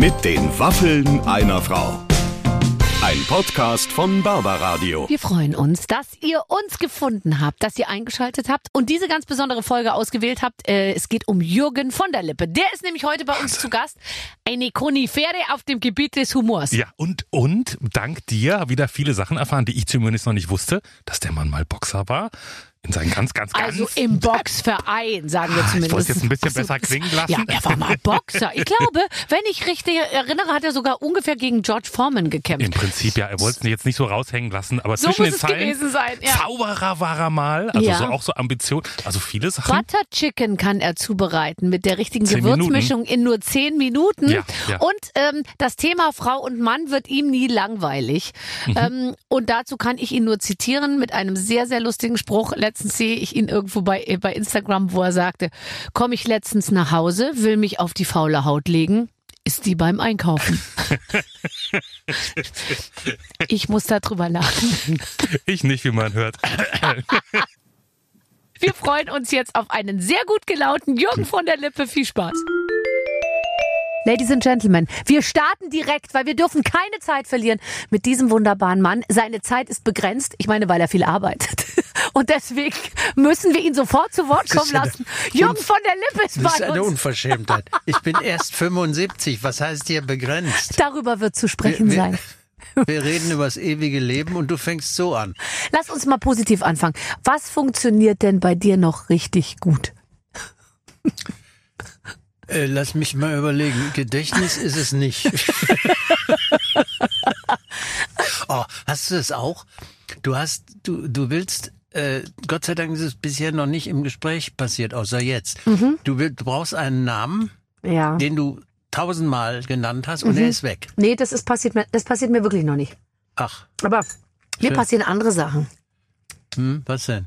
Mit den Waffeln einer Frau. Ein Podcast von Barbaradio. Wir freuen uns, dass ihr uns gefunden habt, dass ihr eingeschaltet habt und diese ganz besondere Folge ausgewählt habt. Äh, es geht um Jürgen von der Lippe. Der ist nämlich heute bei uns zu Gast. Eine Konifere auf dem Gebiet des Humors. Ja, und, und dank dir wieder viele Sachen erfahren, die ich zumindest noch nicht wusste, dass der Mann mal Boxer war. In seinen ganz, ganz, ganz. Also im Boxverein, sagen wir Ah, zumindest. Ich wollte es jetzt ein bisschen Ach so, besser klingen lassen. Ja, er war mal Boxer. Ich glaube, wenn ich richtig erinnere, hat er sogar ungefähr gegen George Foreman gekämpft. Im Prinzip ja, er wollte es jetzt nicht so raushängen lassen, aber So zwischen muss den Zeilen. gewesen sein, ja. Zauberer war er mal, also Ja. so auch so Ambition, also viele Sachen. Butter Chicken kann er zubereiten mit der richtigen Zehn Gewürzmischung in nur zehn Minuten. Ja. Und ähm, das Thema Frau und Mann wird ihm nie langweilig. Mhm. Ähm, und dazu kann ich ihn nur zitieren mit einem sehr, sehr lustigen Spruch. Letztens sehe ich ihn irgendwo bei, äh, bei Instagram, wo er sagte, komme ich letztens nach Hause, will mich auf die faule Haut legen. Ist die beim Einkaufen? ich muss darüber lachen. Ich nicht, wie man hört. Wir freuen uns jetzt auf einen sehr gut gelaunten Jürgen von der Lippe. Viel Spaß. Ladies and Gentlemen, wir starten direkt, weil wir dürfen keine Zeit verlieren mit diesem wunderbaren Mann. Seine Zeit ist begrenzt. Ich meine, weil er viel arbeitet. Und deswegen müssen wir ihn sofort zu Wort kommen lassen. Jürgen von der Lippe ist Das ist bei eine uns. Unverschämtheit. Ich bin erst 75. Was heißt hier begrenzt? Darüber wird zu sprechen Wir- wir- sein. Wir reden über das ewige Leben und du fängst so an. Lass uns mal positiv anfangen. Was funktioniert denn bei dir noch richtig gut? Äh, lass mich mal überlegen. Gedächtnis ist es nicht. oh, hast du das auch? Du hast, du, du willst, äh, Gott sei Dank ist es bisher noch nicht im Gespräch passiert, außer jetzt. Mhm. Du, will, du brauchst einen Namen, Ja. den du tausendmal genannt hast Mhm. und er ist weg. Nee, das ist passiert mir, das passiert mir wirklich noch nicht. Ach, Aber mir Schön. passieren andere Sachen. hm, was denn?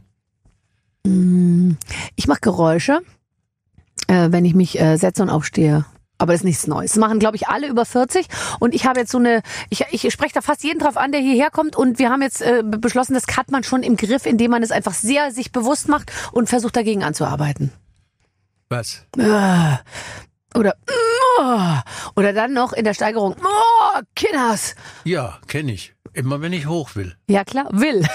Ich mache Geräusche, äh, wenn ich mich äh, setze und aufstehe. Aber das ist nichts Neues. Das machen, glaube ich, alle über 40. Und ich habe jetzt so eine, ich, ich spreche da fast jeden drauf an, der hierher kommt. Und wir haben jetzt äh, beschlossen, das hat man schon im Griff, indem man es einfach sehr sich bewusst macht und versucht dagegen anzuarbeiten. Was? Äh, Oder äh, oder dann noch in der Steigerung, oh, Kinders. Ja, kenne ich. Immer wenn ich hoch will. Ja klar, will.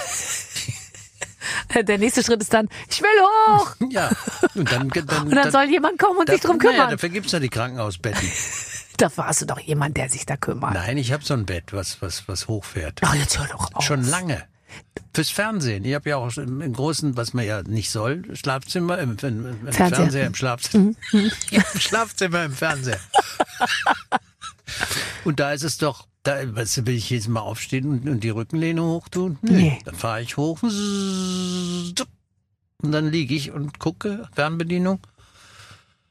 Der nächste Schritt ist dann, ich will hoch. Ja. Und dann, dann, Und dann soll jemand kommen und sich drum kümmern. dafür gibt's ja die Krankenhausbetten. Dafür hast du doch jemand, der sich da kümmert. Nein, ich habe so ein Bett, was, was, was hochfährt. Ach, jetzt hör doch auf. Schon lange. Fürs Fernsehen. Ich habe ja auch im großen, was man ja nicht soll, Schlafzimmer, im, im, im Fernseher. Fernseher, im Schlafzimmer. Im Schlafzimmer, im Fernseher. Und da ist es doch, da weißt du, will ich jedes Mal aufstehen und, und die Rückenlehne hochtun? Nö. Nee. Dann fahre ich hoch. Und dann liege ich und gucke, Fernbedienung.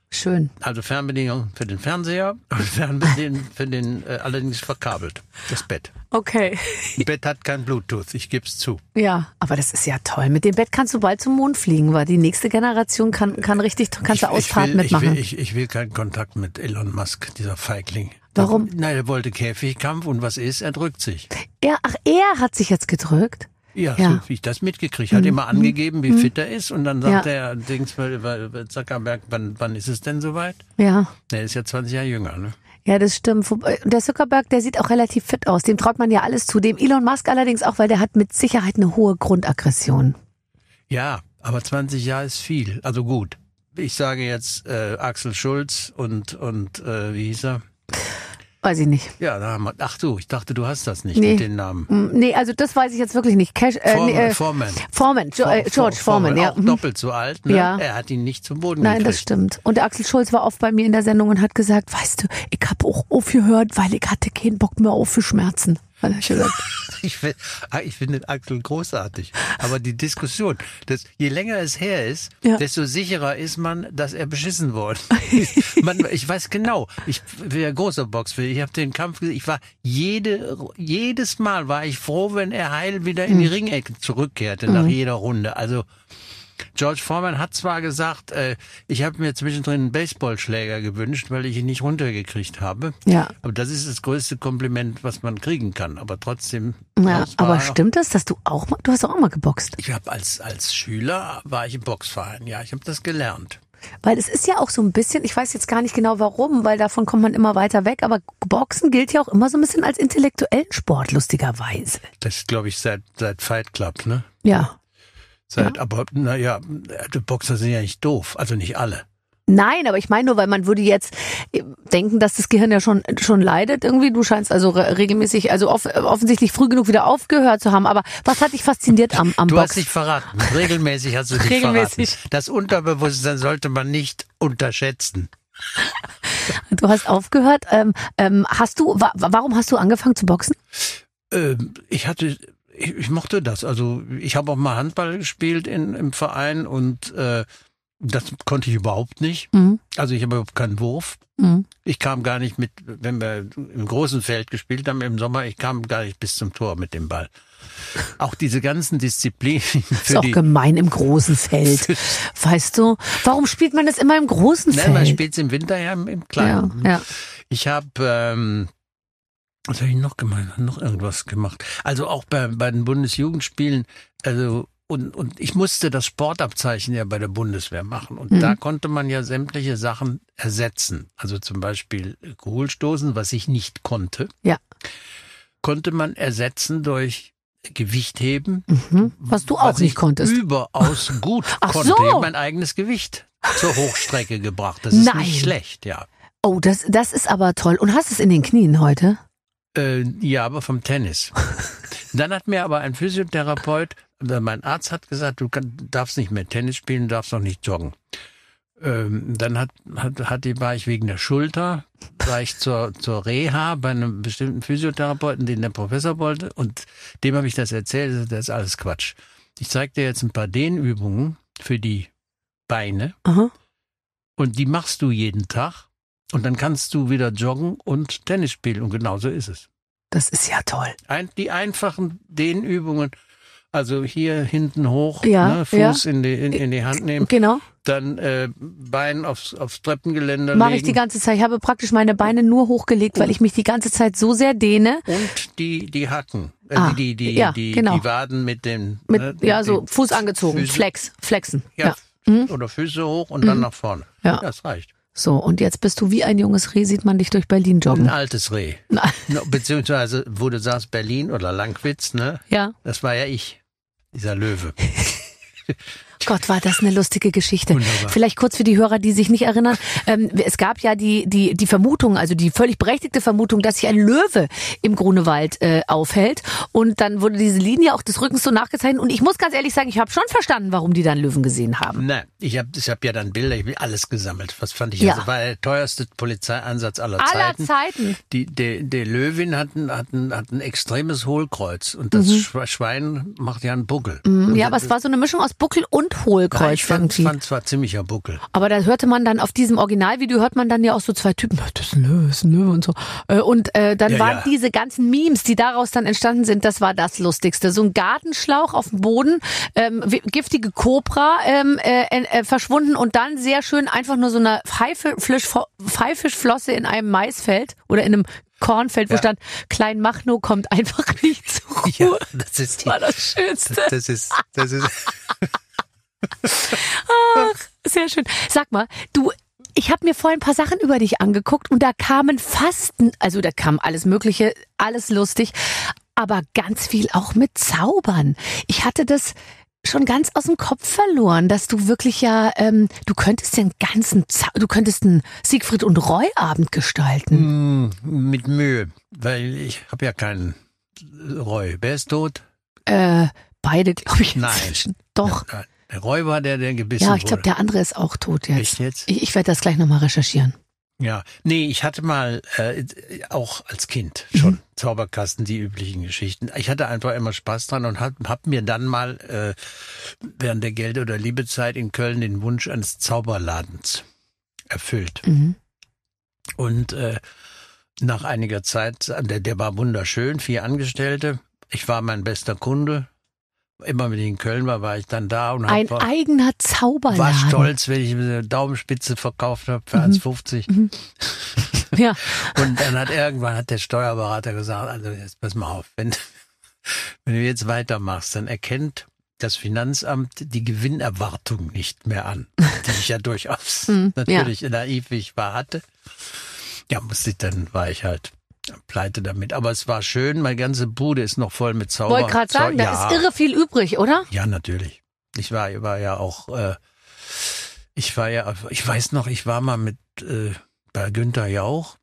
Schön. Also Fernbedienung für den Fernseher und Fernbedienung für den, äh, allerdings verkabelt, das Bett. Okay. Das Bett hat kein Bluetooth, ich geb's zu. Ja, aber das ist ja toll. Mit dem Bett kannst du bald zum Mond fliegen, weil die nächste Generation kann, kann richtig, kannst du ich, ich, Ausfahrt will, ich, mitmachen. will, ich, ich will keinen Kontakt mit Elon Musk, dieser Feigling. Warum? Nein, er wollte Käfigkampf und was ist? Er drückt sich. er, ach, er hat sich jetzt gedrückt. Ja, Ja. so wie ich das mitgekriegt. Hat immer angegeben, wie fit er ist und dann sagt Ja. er, Dings, Zuckerberg, wann, wann ist es denn soweit? Ja. Der ist ja 20 Jahre jünger, ne? Ja, das stimmt. Wobei- Der Zuckerberg, der sieht auch relativ fit aus. Dem traut man ja alles zu. Dem Elon Musk allerdings auch, weil der hat mit Sicherheit eine hohe Grundaggression. Ja, aber 20 Jahre ist viel. Also gut. Ich sage jetzt äh, Axel Schulz und, und äh, wie hieß er? Weiß ich nicht. Ja, da haben wir, ach du, ich dachte, du hast das nicht Nee. mit den Namen. Hm, Nee, also das weiß ich jetzt wirklich nicht. Cash, äh, Foreman, nee, äh, Foreman. Foreman, Jo- äh, George Foreman, ja. Auch Mhm. doppelt so alt, ne? Ja. Er hat ihn nicht zum Boden Nein, das gekriegt. stimmt. Und der Axel Schulz war oft bei mir in der Sendung und hat gesagt, weißt du, ich habe auch aufgehört, weil ich hatte keinen Bock mehr auf für Schmerzen. Hat er gesagt. Ich, find- ah, ich finde den Axel großartig. Aber die Diskussion, das, je länger es her ist, Ja. desto sicherer ist man, dass er beschissen wurde. man, ich weiß genau, ich bin ja großer Boxfan. Ich habe den Kampf gesehen. Ich war jede, jedes Mal war ich froh, wenn er heil wieder in die Ringecke zurückkehrte nach jeder Runde. Also George Foreman hat zwar gesagt, äh, ich habe mir zwischendrin einen Baseballschläger gewünscht, weil ich ihn nicht runtergekriegt habe. Ja. Aber das ist das größte Kompliment, was man kriegen kann. Aber trotzdem. Ja, aber stimmt das, dass du auch mal, du hast auch mal geboxt? Ich habe als als Schüler war ich im Boxverein. Ja, ich habe das gelernt. Weil es ist ja auch so ein bisschen, ich weiß jetzt gar nicht genau warum, weil davon kommt man immer weiter weg, aber Boxen gilt ja auch immer so ein bisschen als intellektuellen Sport, lustigerweise. Das glaube ich seit, seit Fight Club, ne? Ja. Seit, Aber naja, Boxer sind ja nicht doof, also nicht alle. Nein, aber ich meine nur, weil man würde jetzt äh, denken, dass das Gehirn ja schon schon leidet irgendwie. Du scheinst also re regelmäßig, also off offensichtlich früh genug wieder aufgehört zu haben. Aber was hat dich fasziniert am, am Du Box? hast dich verraten. Regelmäßig hast du dich Regelmäßig. verraten. Das Unterbewusstsein sollte man nicht unterschätzen. Du hast aufgehört. Ähm, ähm, hast du? Wa warum hast du angefangen zu boxen? Ähm, ich hatte, ich, ich mochte das. Also ich habe auch mal Handball gespielt in, im Verein und äh, das konnte ich überhaupt nicht. Mhm. Also ich habe überhaupt keinen Wurf. Mhm. Ich kam gar nicht mit, wenn wir im großen Feld gespielt haben im Sommer, ich kam gar nicht bis zum Tor mit dem Ball. Auch diese ganzen Disziplinen Ist auch gemein im großen Feld. Weißt du? Warum spielt man das immer im großen Nein, man Feld? spielt im Winter ja im, im ja, Kleinen. ja. Ich habe, ähm, was habe ich noch gemacht? Noch irgendwas gemacht. Also auch bei, bei den Bundesjugendspielen, also und, und ich musste das Sportabzeichen ja bei der Bundeswehr machen. Und Mhm. da konnte man ja sämtliche Sachen ersetzen. Also zum Beispiel Kugelstoßen, was ich nicht konnte, Ja. konnte man ersetzen durch Gewichtheben. Mhm. Was du auch was nicht ich konntest. Überaus gut Ach konnte. so. Ich habe mein eigenes Gewicht zur Hochstrecke gebracht. Das ist Nein. nicht schlecht, ja. Oh, das, das ist aber toll. Und hast es in den Knien heute? Äh, ja, aber vom Tennis. Dann hat mir aber ein Physiotherapeut, äh, mein Arzt hat gesagt, du kann, darfst nicht mehr Tennis spielen, darfst auch nicht joggen. Ähm, dann hat, hat, hat die, war ich wegen der Schulter, war ich zur, zur Reha bei einem bestimmten Physiotherapeuten, den der Professor wollte, und dem habe ich das erzählt, das ist alles Quatsch. Ich zeige dir jetzt ein paar Dehnübungen für die Beine Aha. und die machst du jeden Tag und dann kannst du wieder joggen und Tennis spielen und genauso ist es. Das ist ja toll. Ein, die einfachen Dehnübungen, also hier hinten hoch, Ja, ne, Fuß in, die, in, in die Hand nehmen, Genau. dann äh, Bein aufs, aufs Treppengeländer Mache ich die ganze Zeit. Ich habe praktisch meine Beine nur hochgelegt, weil ich mich die ganze Zeit so sehr dehne. und die, die Hacken, äh, Ah, die, die, ja, die, genau. die Waden mit den, Mit, ne, ja, so Fuß angezogen, Füße- Flex, flexen. Ja, Ja. Mhm. oder Füße hoch und dann nach vorne. Ja. Das reicht. So, und jetzt bist du wie ein junges Reh, sieht man dich durch Berlin Ein joggen. altes Reh. Na, Beziehungsweise, wo du sagst, Berlin oder Langwitz, ne? ja. Das war ja ich, dieser Löwe. Gott, war das eine lustige Geschichte. Wunderbar. Vielleicht kurz für die Hörer, die sich nicht erinnern. Ähm, es gab ja die, die, die Vermutung, also die völlig berechtigte Vermutung, dass sich ein Löwe im Grunewald äh, aufhält. Und dann wurde diese Linie auch des Rückens so nachgezeichnet. Und ich muss ganz ehrlich sagen, ich habe schon verstanden, warum die dann Löwen gesehen haben. Nein, ich habe ich hab ja dann Bilder, ich habe alles gesammelt. Was fand ich? Ja. Das war der teuerste Polizeieinsatz aller, Aller Zeiten. Zeiten. Die, der, der Löwin hat ein, hat, ein, hat ein extremes Hohlkreuz und das Schwe- Schwein macht ja einen Buckel. Mhm. Ja, aber es war so eine Mischung aus Buckel und ja, Hohlkreuz ich fand, irgendwie. fand zwar ziemlicher Buckel. Aber da hörte man dann auf diesem Originalvideo hört man dann ja auch so zwei Typen, das ist ein Löwe, das ist ein Löwe und so. Äh, Und äh, dann Ja, waren ja. diese ganzen Memes, die daraus dann entstanden sind, das war das Lustigste. So ein Gartenschlauch auf dem Boden, ähm, giftige Cobra ähm, äh, äh, verschwunden und dann sehr schön einfach nur so eine Pfeifisch, Pfeifischflosse in einem Maisfeld oder in einem Kornfeld, wo Ja. stand, Klein Machno kommt einfach nicht zur Ruhe. Ja, das ist Das die, war das Schönste. das ist, das ist, Sehr schön. Sag mal, du, ich habe mir vorhin ein paar Sachen über dich angeguckt und da kamen Fasten, also da kam alles Mögliche, alles lustig, aber ganz viel auch mit Zaubern. Ich hatte das schon ganz aus dem Kopf verloren, dass du wirklich ja, ähm, du könntest den ganzen, Zau du könntest einen Siegfried und Roy Abend gestalten. mm, mit Mühe, weil ich habe ja keinen Roy. Wer ist tot? Äh, beide, glaube ich. Nein. inzwischen. Doch. Ja, Der war der, der gebissen Ja, ich glaube, der andere ist auch tot jetzt. Echt jetzt? Ich, ich werde das gleich nochmal recherchieren. Ja, nee, ich hatte mal äh, auch als Kind Mhm. schon Zauberkasten, die üblichen Geschichten. Ich hatte einfach immer Spaß dran und hab, hab mir dann mal äh, während der Geld- oder Liebezeit in Köln den Wunsch eines Zauberladens erfüllt. Mhm. Und äh, nach einiger Zeit, der, der war wunderschön, vier Angestellte. Ich war mein bester Kunde. Immer wenn ich in Köln war, war ich dann da und Ein eigener Zauberladen. war stolz, wenn ich eine Daumenspitze verkauft habe für Mhm. 1,50. Ja. Und dann hat irgendwann hat der Steuerberater gesagt, also jetzt pass mal auf, wenn, wenn du jetzt weitermachst, dann erkennt das Finanzamt die Gewinnerwartung nicht mehr an, die ich ja durchaus natürlich naiv wie ich war hatte. Ja, musste ich, dann war ich halt pleite damit. Aber es war schön, meine ganze Bude ist noch voll mit Zauber. Wollte gerade sagen, Zau- da ist irre viel übrig, oder? Ja, natürlich. Ich war, ich war ja auch, äh, ich war ja, ich weiß noch, ich war mal mit äh, bei Günther Jauch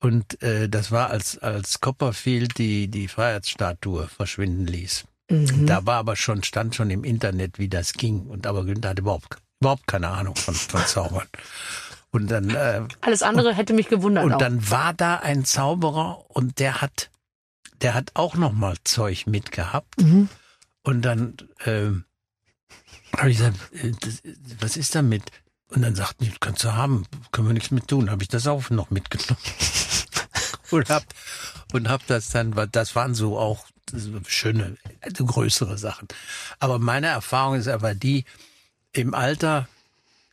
und äh, das war als als Copperfield die die Freiheitsstatue verschwinden ließ. Mhm. Da war aber schon stand schon im Internet, wie das ging und aber Günther hatte überhaupt überhaupt keine Ahnung von von Zaubern. Und dann äh, Alles andere hätte mich gewundert. und auch. dann war da ein Zauberer und der hat der hat auch noch mal Zeug mitgehabt. Mhm. Und dann ähm, habe ich gesagt, äh, das, was ist damit? Und dann sagten die, kannst du haben, können wir nichts mit tun. Habe ich das auch noch mitgenommen. und hab, und hab das dann, das waren so auch schöne, also größere Sachen. Aber meine Erfahrung ist aber die, im Alter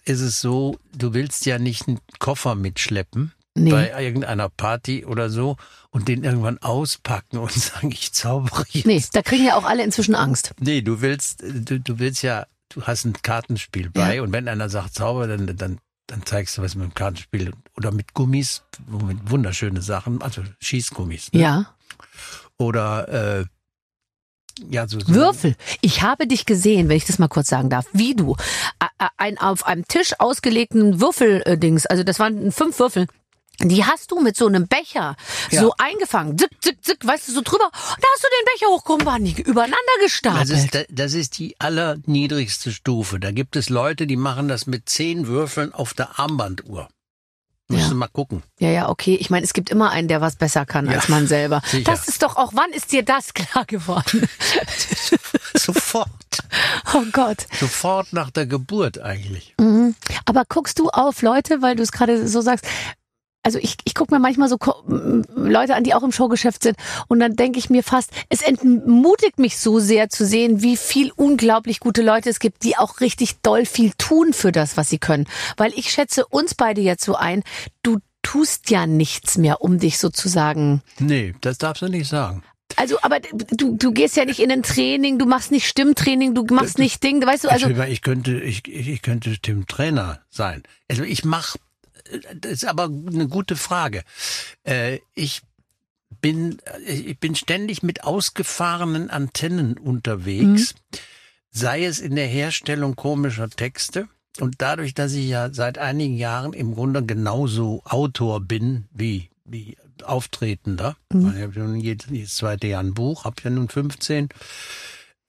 ist es so, du willst ja nicht einen Koffer mitschleppen Nee. bei irgendeiner Party oder so und den irgendwann auspacken und sagen, ich zaubere jetzt. Nee, da kriegen ja auch alle inzwischen Angst. Nee, du willst, du, du willst ja, du hast ein Kartenspiel bei Ja. und wenn einer sagt Zauber, dann, dann, dann zeigst du was mit dem Kartenspiel oder mit Gummis, mit wunderschöne Sachen, also Schießgummis. Ne? Ja. Oder äh, ja, so, so Würfel. Ich habe dich gesehen, wenn ich das mal kurz sagen darf, wie du ein auf einem Tisch ausgelegten Würfeldings, also das waren fünf Würfel. Die hast du mit so einem Becher Ja. so eingefangen. Zick, zick, zick, weißt du, so drüber. Da hast du den Becher die übereinander gestapelt. Das ist, da- das ist die allerniedrigste Stufe. Da gibt es Leute, die machen das mit zehn Würfeln auf der Armbanduhr. Musst Ja. mal gucken. Ja, ja, okay. Ich meine, es gibt immer einen, der was besser kann Ja, als man selber. sicher. Das ist doch auch, wann ist dir das klar geworden? Sofort. oh Gott. Sofort nach der Geburt eigentlich. Mhm. Aber guckst du auf Leute, weil du es gerade so sagst, also ich, ich gucke mir manchmal so Ko- m- Leute an, die auch im Showgeschäft sind und dann denke ich mir fast, es entmutigt mich so sehr zu sehen, wie viel unglaublich gute Leute es gibt, die auch richtig doll viel tun für das, was sie können. Weil ich schätze uns beide jetzt so ein, du tust ja nichts mehr, um dich sozusagen Nee, das darfst du nicht sagen. also, aber du, du gehst ja nicht in ein Training, du machst nicht Stimmtraining, du machst nicht Ding, weißt du, also, ich, ich könnte, ich, ich könnte Tim Trainer sein. Also ich mache, das ist aber eine gute Frage. Äh, ich bin, ich bin ständig mit ausgefahrenen Antennen unterwegs, sei es in der Herstellung komischer Texte. Und dadurch, dass ich ja seit einigen Jahren im Grunde genauso Autor bin wie, wie Auftretender, ich habe ja nun jedes, jedes zweite Jahr ein Buch, habe ja nun 15,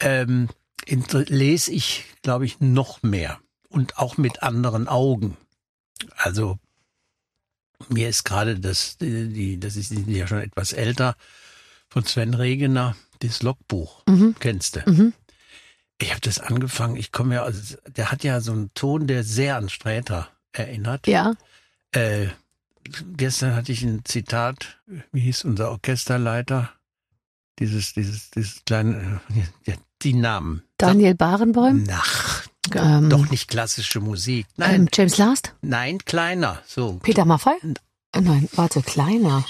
ähm, lese ich, glaube ich, noch mehr und auch mit anderen Augen. Also mir ist gerade das, die, die- das ist ja schon etwas älter, von Sven Regener, das Logbuch. Mhm. Kennst du? Mhm. Ich habe das angefangen, ich komme ja, also, der hat ja so einen Ton, der sehr an Sträter erinnert. ja, Äh, gestern hatte ich ein Zitat, wie hieß unser Orchesterleiter? Dieses, dieses, dieses kleine, äh, die Namen. Daniel Barenboim, Nach, ähm, doch nicht klassische Musik. Nein, ähm, James Last, nein, kleiner. So. Peter Maffay? Äh, Nein, warte, kleiner.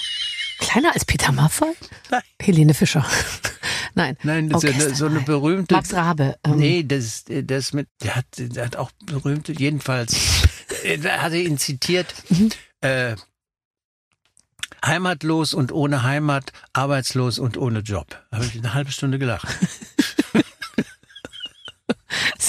Kleiner als Peter Maffay? Nein. Helene Fischer. Nein. Nein, das ist eine, so eine berühmte. Max Rabe. Ähm, Nee, das, das mit, der hat, der hat auch berühmte, jedenfalls, äh, er ihn zitiert, Mhm. äh, heimatlos und ohne Heimat, arbeitslos und ohne Job. Da habe ich eine halbe Stunde gelacht.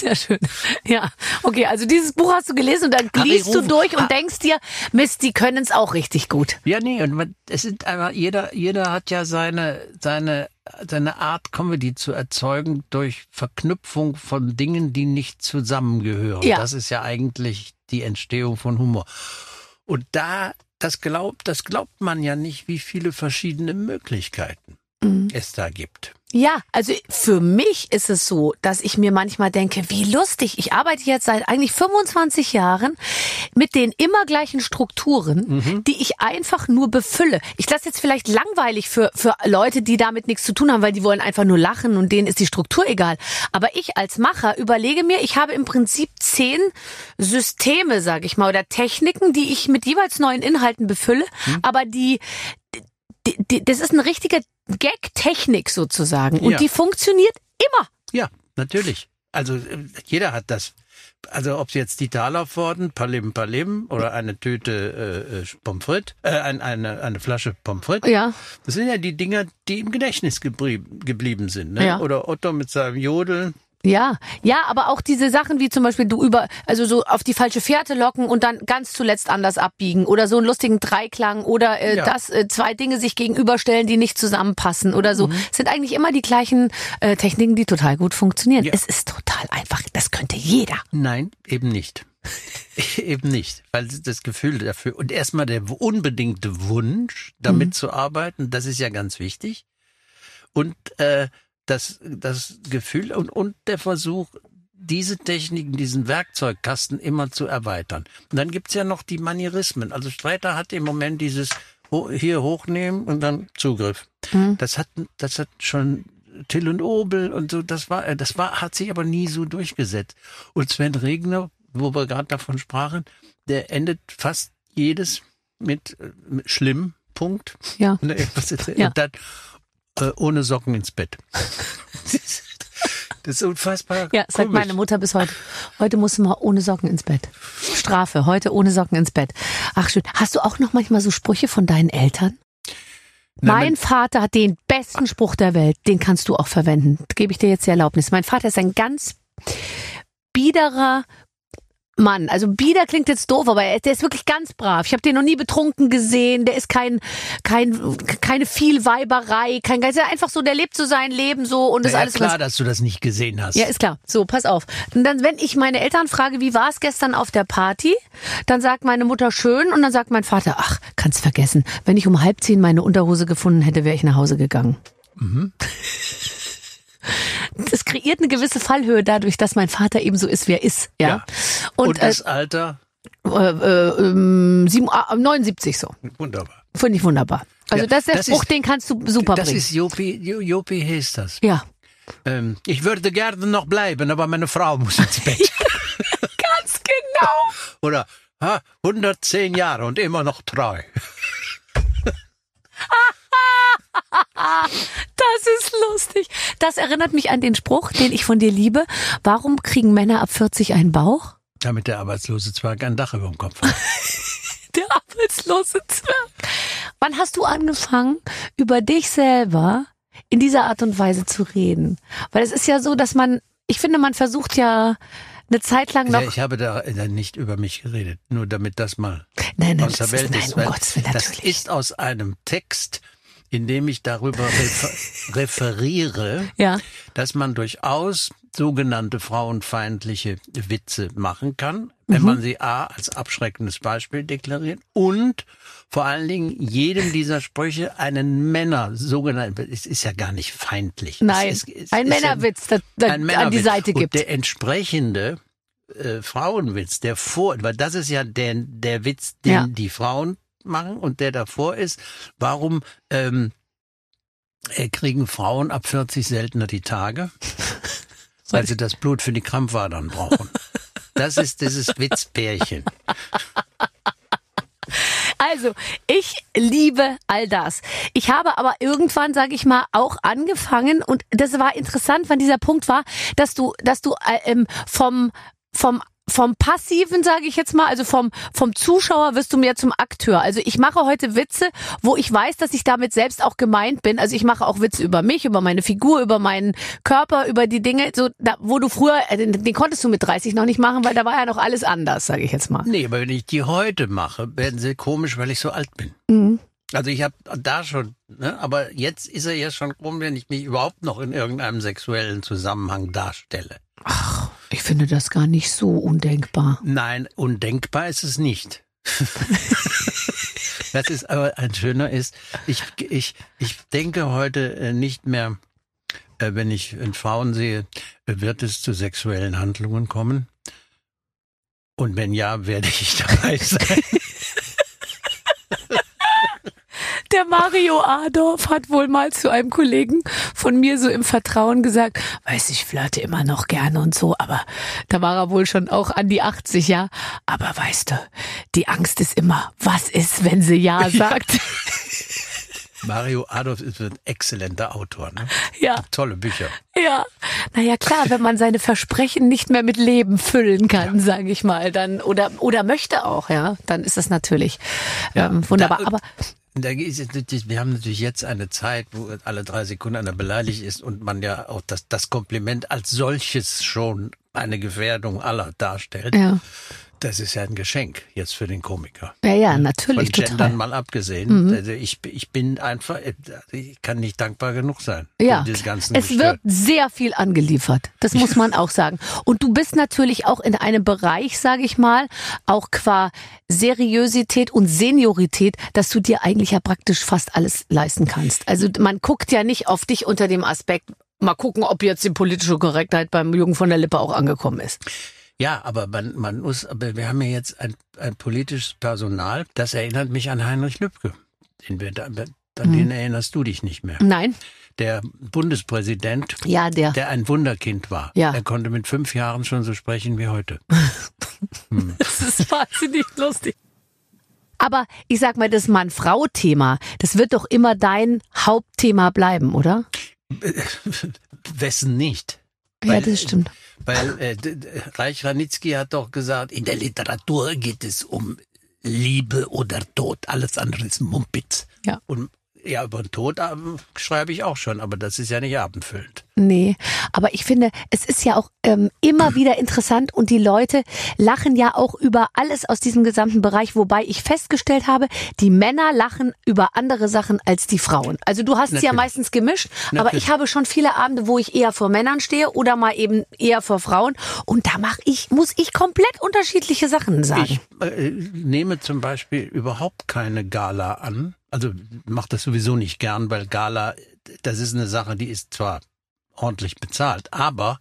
Sehr schön. Ja, okay, also dieses Buch hast du gelesen und dann liest du durch und Ah. denkst dir, Mist, die können es auch richtig gut. Ja, nee, und man, es sind einfach, jeder, jeder hat ja seine, seine, seine Art, Comedy zu erzeugen durch Verknüpfung von Dingen, die nicht zusammengehören. Ja. Das ist ja eigentlich die Entstehung von Humor. Und da, das glaubt, das glaubt man ja nicht, wie viele verschiedene Möglichkeiten Mhm. es da gibt. Ja, also für mich ist es so, dass ich mir manchmal denke, wie lustig. Ich arbeite jetzt seit eigentlich 25 Jahren mit den immer gleichen Strukturen, die ich einfach nur befülle. Ich lasse jetzt vielleicht langweilig für, für Leute, die damit nichts zu tun haben, weil die wollen einfach nur lachen und denen ist die Struktur egal. Aber ich als Macher überlege mir, ich habe im Prinzip zehn Systeme, sage ich mal, oder Techniken, die ich mit jeweils neuen Inhalten befülle, aber die, die, die, das ist eine richtige Gag-Technik sozusagen. Und Ja. die funktioniert immer. Ja, natürlich. Also äh, jeder hat das. Also ob es jetzt die Thaler-Pforten, Palim Palim oder eine Tüte äh, äh, Pommes frites, äh, ein, eine, eine Flasche Pommes frites. Ja. Das sind ja die Dinger, die im Gedächtnis geblieben, geblieben sind. Ne? Ja. Oder Otto mit seinem Jodeln. Ja, ja, aber auch diese Sachen wie zum Beispiel du über, also so auf die falsche Fährte locken und dann ganz zuletzt anders abbiegen oder so einen lustigen Dreiklang oder äh, Ja. das äh, zwei Dinge sich gegenüberstellen, die nicht zusammenpassen oder so. Sind eigentlich immer die gleichen äh, Techniken, die total gut funktionieren. Ja. Es ist total einfach. Das könnte jeder. Nein, eben nicht. eben nicht. Weil das Gefühl dafür und erstmal der unbedingte Wunsch, damit zu arbeiten, das ist ja ganz wichtig. Und äh, das, das Gefühl und, und der Versuch, diese Techniken, diesen Werkzeugkasten immer zu erweitern. Und dann gibt's ja noch die Manierismen. Also Streiter hat im Moment dieses hier hochnehmen und dann Zugriff. Das hat, das hat schon Till und Obel und so, das war, äh, das war, hat sich aber nie so durchgesetzt. Und Sven Regner, wo wir gerade davon sprachen, der endet fast jedes mit, äh, mit schlimm, Punkt. Ja. Und, erzählt. Ja. und dann äh, ohne Socken ins Bett. das ist unfassbar. Ja, sagt komisch. meine Mutter bis heute. Heute musst du mal ohne Socken ins Bett. Strafe, heute ohne Socken ins Bett. Ach schön. Hast du auch noch manchmal so Sprüche von deinen Eltern? Na, mein Vater hat den besten Spruch der Welt. Den kannst du auch verwenden. Gebe ich dir jetzt die Erlaubnis. Mein Vater ist ein ganz biederer Mann. Also bieder klingt jetzt doof, aber er, der ist wirklich ganz brav. Ich habe den noch nie betrunken gesehen. Der ist kein, kein, keine Vielweiberei, kein Geist. Der ist einfach so, der lebt so sein Leben so und Na ist ja, alles klar, ganz dass du das nicht gesehen hast. ja, ist klar. So, pass auf. Und dann, wenn ich meine Eltern frage, wie war es gestern auf der Party, dann sagt meine Mutter schön und dann sagt mein Vater, ach, kannst vergessen. Wenn ich um halb zehn meine Unterhose gefunden hätte, wäre ich nach Hause gegangen. Mhm. Das kreiert eine gewisse Fallhöhe dadurch, dass mein Vater eben so ist, wie er ist. Ja. Ja. Und, und das Alter, äh, äh, ähm, sieben, ah, 79 so. wunderbar. Finde ich wunderbar. Also Ja, das ist der das Spruch, ist- den kannst du super Das bringen. ist Jopi, Jo- Jopi heißt das. ja. Ähm, ich würde gerne noch bleiben, aber meine Frau muss ins Bett. Ganz genau. Oder ha, 110 Jahre und immer noch treu. Das ist lustig. Das erinnert mich an den Spruch, den ich von dir liebe. Warum kriegen Männer ab 40 einen Bauch? Damit der Arbeitslose zwar kein Dach über dem Kopf hat. Der arbeitslose Zwerg. Wann hast du angefangen, über dich selber in dieser Art und Weise zu reden? Weil es ist ja so, dass man, ich finde, man versucht ja eine Zeit lang noch. Ja, ich habe da nicht über mich geredet, nur damit das mal nein, nein, aus der das Welt ist, nein, ist. um Gottes Willen, das natürlich. ist aus einem Text, in dem ich darüber refer referiere, Ja. dass man durchaus sogenannte frauenfeindliche Witze machen kann, Mhm. wenn man sie A als abschreckendes Beispiel deklariert und vor allen Dingen jedem dieser Sprüche einen Männer, sogenannten, es ist ja gar nicht feindlich. Nein, es, es, es ein ist ja Männerwitz, das, ein an die Männerwitz. Seite Und gibt. der entsprechende äh, Frauenwitz, der vor, weil das ist ja der, der Witz, den Ja. die Frauen machen und der davor ist, warum ähm, äh, kriegen Frauen ab 40 seltener die Tage? Weil sie das Blut für die Krampfadern brauchen. Das ist dieses Witzpärchen. Also, ich liebe all das. Ich habe aber irgendwann, sage ich mal, auch angefangen und das war interessant, wann dieser Punkt war, dass du, dass du äh, ähm, vom vom vom passiven, sage ich jetzt mal, also vom vom Zuschauer wirst du mehr zum Akteur. Also ich mache heute Witze, wo ich weiß, dass ich damit selbst auch gemeint bin. Also ich mache auch Witze über mich, über meine Figur, über meinen Körper, über die Dinge, so da, wo du früher, äh, den, den konntest du mit 30 noch nicht machen, weil da war ja noch alles anders, sage ich jetzt mal. Nee, aber wenn ich die heute mache, werden sie komisch, weil ich so alt bin. Mhm. Also ich habe da schon, ne, aber jetzt ist er ja schon rum, wenn ich mich überhaupt noch in irgendeinem sexuellen Zusammenhang darstelle. Ich finde das gar nicht so undenkbar. Nein, undenkbar ist es nicht. das ist aber ein schöner ist, ich, ich, ich denke heute äh, nicht mehr, äh, wenn ich in Frauen sehe, äh, wird es zu sexuellen Handlungen kommen? Und wenn ja, werde ich dabei sein. Der Mario Adorf hat wohl mal zu einem Kollegen von mir so im Vertrauen gesagt, weiß ich flirte immer noch gerne und so, aber da war er wohl schon auch an die 80, ja. Aber weißt du, die Angst ist immer, was ist, wenn sie ja sagt? Mario Adolf ist ein exzellenter Autor. Ne? Ja, Tolle Bücher. ja. Naja, klar, wenn man seine Versprechen nicht mehr mit Leben füllen kann, sage ich mal, dann oder oder möchte auch, ja, dann ist das natürlich ähm, wunderbar. da- Aber wir haben natürlich jetzt eine Zeit, wo alle drei Sekunden einer beleidigt ist und man ja auch das, das Kompliment als solches schon eine Gefährdung aller darstellt. ja, Das ist ja ein Geschenk jetzt für den Komiker. ja, ja, Von natürlich Gendern total. Mhm. mal abgesehen. Also ich, ich bin einfach, ich kann nicht dankbar genug sein. Ja, es Gestör. wird sehr viel angeliefert. Das muss man auch sagen. Und du bist natürlich auch in einem Bereich, sage ich mal, auch qua Seriosität und Seniorität, dass du dir eigentlich ja praktisch fast alles leisten kannst. Also man guckt ja nicht auf dich unter dem Aspekt, mal gucken, ob jetzt die politische Korrektheit beim Jungen von der Lippe auch angekommen ist. Ja, aber man, man muss, aber wir haben ja jetzt ein, ein politisches Personal, das erinnert mich an Heinrich Lübke. Den an Mhm. den erinnerst du dich nicht mehr. Nein? Der Bundespräsident, Ja, der. der ein Wunderkind war. Ja. Er konnte mit fünf Jahren schon so sprechen wie heute. Das ist wahnsinnig lustig. Aber ich sag mal, das Mann-Frau-Thema, das wird doch immer dein Hauptthema bleiben, oder? Wessen nicht? Ja, Weil- das stimmt. Weil äh, Reich Ranitzky hat doch gesagt, in der Literatur geht es um Liebe oder Tod. Alles andere ist Mumpitz. Ja. Und ja, über den Tod ähm, schreibe ich auch schon, aber das ist ja nicht abendfüllend. Nee, aber ich finde, es ist ja auch ähm, immer wieder interessant und die Leute lachen ja auch über alles aus diesem gesamten Bereich, wobei ich festgestellt habe, die Männer lachen über andere Sachen als die Frauen. Also du hast sie ja Natürlich. meistens gemischt, aber Natürlich. ich habe schon viele Abende, wo ich eher vor Männern stehe oder mal eben eher vor Frauen und da mache ich, muss ich komplett unterschiedliche Sachen sagen. Ich äh, nehme zum Beispiel überhaupt keine Gala an. Also mache das sowieso nicht gern, weil Gala, das ist eine Sache, die ist zwar ordentlich bezahlt, aber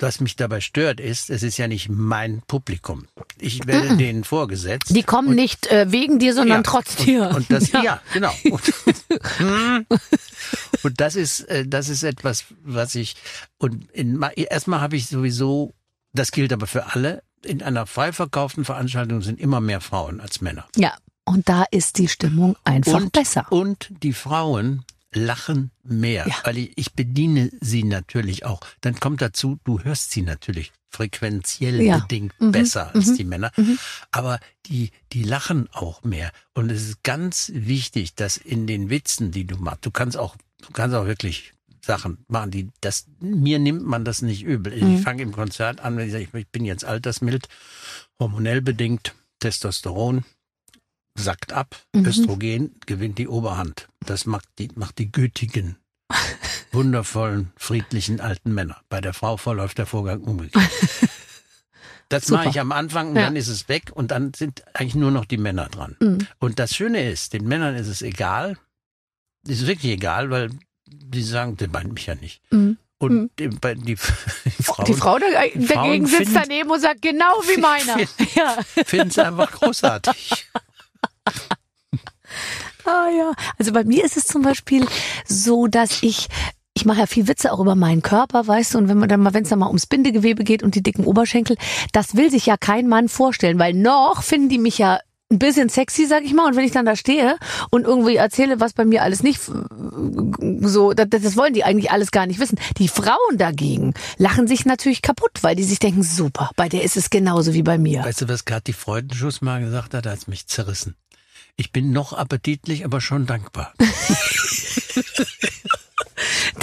was mich dabei stört ist, es ist ja nicht mein Publikum. Ich werde denen vorgesetzt. die kommen nicht äh, wegen dir, sondern Ja, trotz dir. Und, und das, ja, genau. Und, Hm. und das ist, äh, das ist etwas, was ich, und in, ma- erstmal habe ich sowieso, das gilt aber für alle, in einer frei verkauften Veranstaltung sind immer mehr Frauen als Männer. ja, und da ist die Stimmung einfach und, besser. Und die Frauen lachen mehr, Ja. weil ich, ich bediene sie natürlich auch. Dann kommt dazu, du hörst sie natürlich frequenziell Ja. bedingt Mhm. besser als Mhm. die Männer. Mhm. Aber die, die lachen auch mehr. Und es ist ganz wichtig, dass in den Witzen, die du machst, du kannst auch, du kannst auch wirklich Sachen machen, die das, mir nimmt man das nicht übel. Mhm. Ich fange im Konzert an, wenn ich sage, ich bin jetzt altersmild, hormonell bedingt, Testosteron sackt ab, Mhm. Östrogen gewinnt die Oberhand. Das macht die, macht die gütigen, wundervollen, friedlichen alten Männer. Bei der Frau verläuft der Vorgang umgekehrt. Das Super. mache ich am Anfang und Ja. dann ist es weg und dann sind eigentlich nur noch die Männer dran. Mhm. Und das Schöne ist, den Männern ist es egal. Es ist wirklich egal, weil die sagen, der meint mich ja nicht. Mhm. Und die, bei- die, die Frauen Die Frau da, dagegen Frauen sitzt finden- daneben und sagt genau wie meiner. Ja. finden es einfach großartig. Ah ja. Also bei mir ist es zum Beispiel so, dass ich ich mache ja viel Witze auch über meinen Körper, weißt du, und wenn man dann mal, wenn es dann mal ums Bindegewebe geht und die dicken Oberschenkel, das will sich ja kein Mann vorstellen, weil noch finden die mich ja ein bisschen sexy, sag ich mal, und wenn ich dann da stehe und irgendwie erzähle, was bei mir alles nicht äh, so, das, das wollen die eigentlich alles gar nicht wissen. Die Frauen dagegen lachen sich natürlich kaputt, weil die sich denken, super, bei der ist es genauso wie bei mir. Weißt du, was gerade die Freudenschuss mal gesagt hat? Da hat's mich zerrissen. Ich bin noch appetitlich, aber schon dankbar.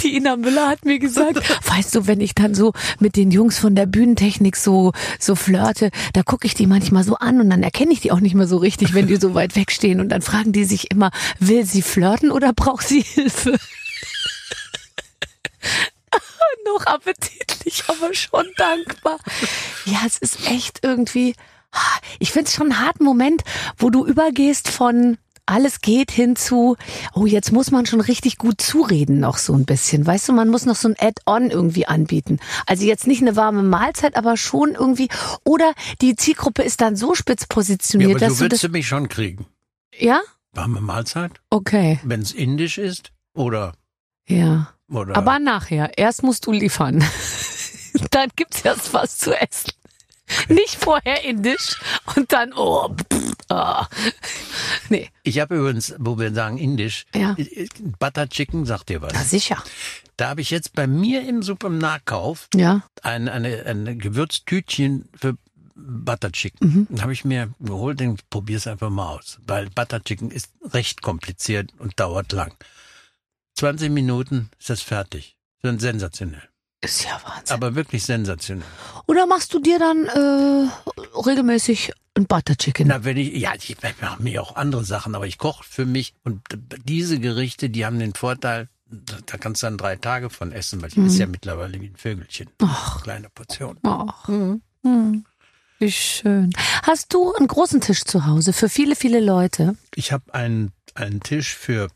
Die Ina Müller hat mir gesagt, weißt du, wenn ich dann so mit den Jungs von der Bühnentechnik so so flirte, da gucke ich die manchmal so an und dann erkenne ich die auch nicht mehr so richtig, wenn die so weit wegstehen und dann fragen die sich immer, will sie flirten oder braucht sie Hilfe? Noch appetitlich, aber schon dankbar. Ja, es ist echt irgendwie, ich finde es schon einen harten Moment, wo du übergehst von alles geht hin zu, oh, jetzt muss man schon richtig gut zureden noch so ein bisschen. Weißt du, man muss noch so ein Add-on irgendwie anbieten. Also jetzt nicht eine warme Mahlzeit, aber schon irgendwie, oder die Zielgruppe ist dann so spitz Ja, positioniert, aber dass so du würdest das, du mich schon kriegen. ja? Warme Mahlzeit, Okay, wenn es indisch ist oder ja. oder Aber nachher, erst musst du liefern. dann gibt's erst was zu essen. Nicht vorher indisch und dann, oh, pff, ah. Nee. Ich habe übrigens, wo wir sagen Indisch, Ja. äh, Butter Chicken, sagt ihr was? Na sicher. Da habe ich jetzt bei mir im Supermarktkauf Ja. ein, eine, ein Gewürztütchen für Butter Chicken. Mhm. Habe ich mir geholt und probiere es einfach mal aus. Weil Butter Chicken ist recht kompliziert und dauert lang. 20 Minuten ist das fertig. Sind sensationell. Ist ja Wahnsinn. Aber wirklich sensationell. Oder machst du dir dann äh, regelmäßig ein Butter Chicken? Na, wenn ich, ja, ich mache mir auch andere Sachen, aber ich koche für mich und diese Gerichte, die haben den Vorteil, da da kannst du dann drei Tage von essen, weil ich esse ja mittlerweile wie ein Vögelchen. Ach. Kleine Portion. Ach. Hm. Wie schön. Hast du einen großen Tisch zu Hause für viele, viele Leute? Ich habe einen, einen Tisch für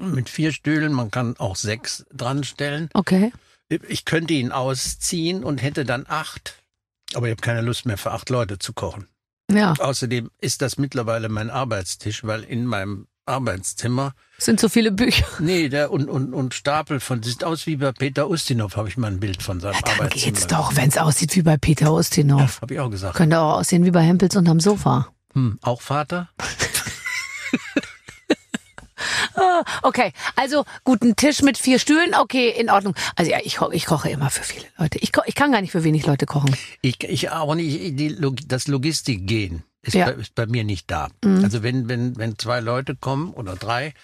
mit vier Stühlen, man kann auch sechs dran stellen. Okay. Ich könnte ihn ausziehen und hätte dann acht, aber ich habe keine Lust mehr für acht Leute zu kochen. Ja. Außerdem ist das mittlerweile mein Arbeitstisch, weil in meinem Arbeitszimmer Sind so viele Bücher. Nee, der und, und, und Stapel von, sieht aus wie bei Peter Ustinov, habe ich mal ein Bild von seinem Ja, dann Arbeitszimmer. geht's doch, wenn's aussieht wie bei Peter Ustinov. Habe ich auch gesagt. Könnte auch aussehen wie bei Hempels unterm Sofa. Hm, auch Vater? Okay, also guten Tisch mit vier Stühlen, okay, in Ordnung. Also ja, ich, ko- ich koche immer für viele Leute. Ich, ich kann gar nicht für wenig Leute kochen. Ich, ich auch nicht, die, das Logistikgehen ist, Ja. Mhm. bei, ist bei mir nicht da. Also wenn, wenn, wenn zwei Leute kommen oder drei,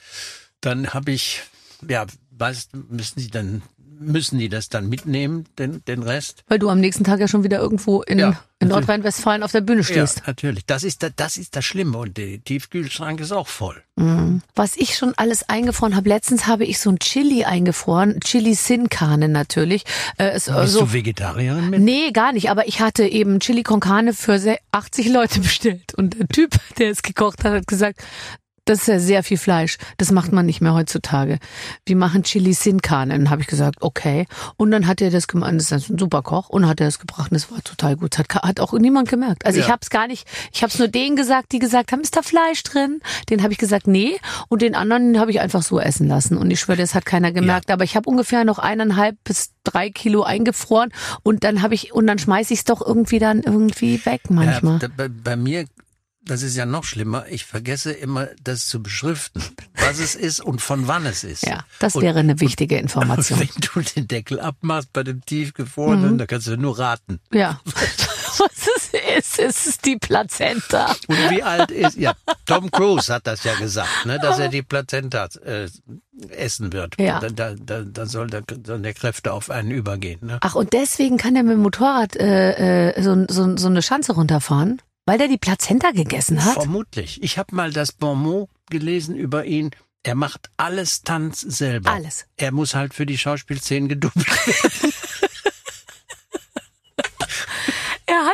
dann habe ich, ja, weißt, müssen die dann, müssen die das dann mitnehmen, den, den Rest? Weil du am nächsten Tag ja schon wieder irgendwo in, Ja, in. Nordrhein-Westfalen auf der Bühne stehst. Ja, natürlich. Das ist, das, das ist das Schlimme und der Tiefkühlschrank ist auch voll. Was ich schon alles eingefroren habe, letztens habe ich so ein Chili eingefroren, Chili Sin Carne natürlich. Äh, es, Bist also, du Vegetarierin mit? Nee, gar nicht. Aber ich hatte eben Chili con Carne für se- 80 Leute bestellt. Und der Typ, der es gekocht hat, hat gesagt, das ist ja sehr viel Fleisch. Das macht man nicht mehr heutzutage. Wir machen Chili Sin Carne. Dann habe ich gesagt, okay. Und dann hat er das gemacht. Das ist ein super Koch. Und hat er das gebracht. Und das war total gut. Hat, hat auch niemand gemerkt. Also ich Ja. habe es gar nicht. Ich habe es nur denen gesagt, die gesagt haben, ist da Fleisch drin? Den habe ich gesagt, nee. Und den anderen habe ich einfach so essen lassen. Und ich schwöre, das hat keiner gemerkt. Aber ich habe ungefähr noch eineinhalb bis drei Kilo eingefroren. Und dann habe ich und dann schmeiße ich es doch irgendwie dann irgendwie weg manchmal. Ja, bei, bei mir, das ist ja noch schlimmer, ich vergesse immer, das zu beschriften, was es ist und von wann es ist. Ja, das Und- wäre eine wichtige Information. Wenn du den Deckel abmachst bei dem tiefgefrorenen, da kannst du nur raten. Ja. Was es ist, es ist die Plazenta. Und wie alt ist, ja, Tom Cruise hat das ja gesagt, ne, dass er die Plazenta äh, essen wird. Ja. Da, da, da, da soll der, soll der Kräfte auf einen übergehen. Ne? Ach, und deswegen kann er mit dem Motorrad äh, äh, so, so, so eine Schanze runterfahren? Weil der die Plazenta gegessen hat? Vermutlich. Ich habe mal das Bonmot gelesen über ihn. Er macht alles Tanz selber. Alles. Er muss halt für die Schauspielszenen gedoubelt werden.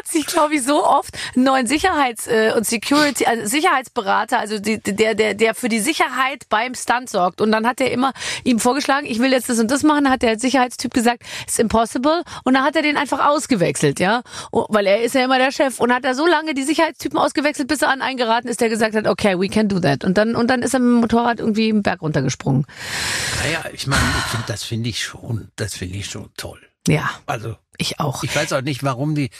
Hat sich, glaube ich, so oft einen neuen Sicherheits- äh, und Security, also Sicherheitsberater, also die, der, der, der für die Sicherheit beim Stunt sorgt. Und dann hat er immer ihm vorgeschlagen, ich will jetzt das und das machen. Dann hat der Sicherheitstyp gesagt, it's impossible. Und dann hat er den einfach ausgewechselt, ja. Oh, Weil er ist ja immer der Chef. Und hat er so lange die Sicherheitstypen ausgewechselt, bis er an einen geraten ist, der gesagt hat, okay, we can do that. Und dann, und dann ist er mit dem Motorrad irgendwie im Berg runtergesprungen. Naja, ich meine, ich find, das finde ich schon, das finde ich schon toll. Ja, Also, ich auch. ich weiß auch nicht, warum die,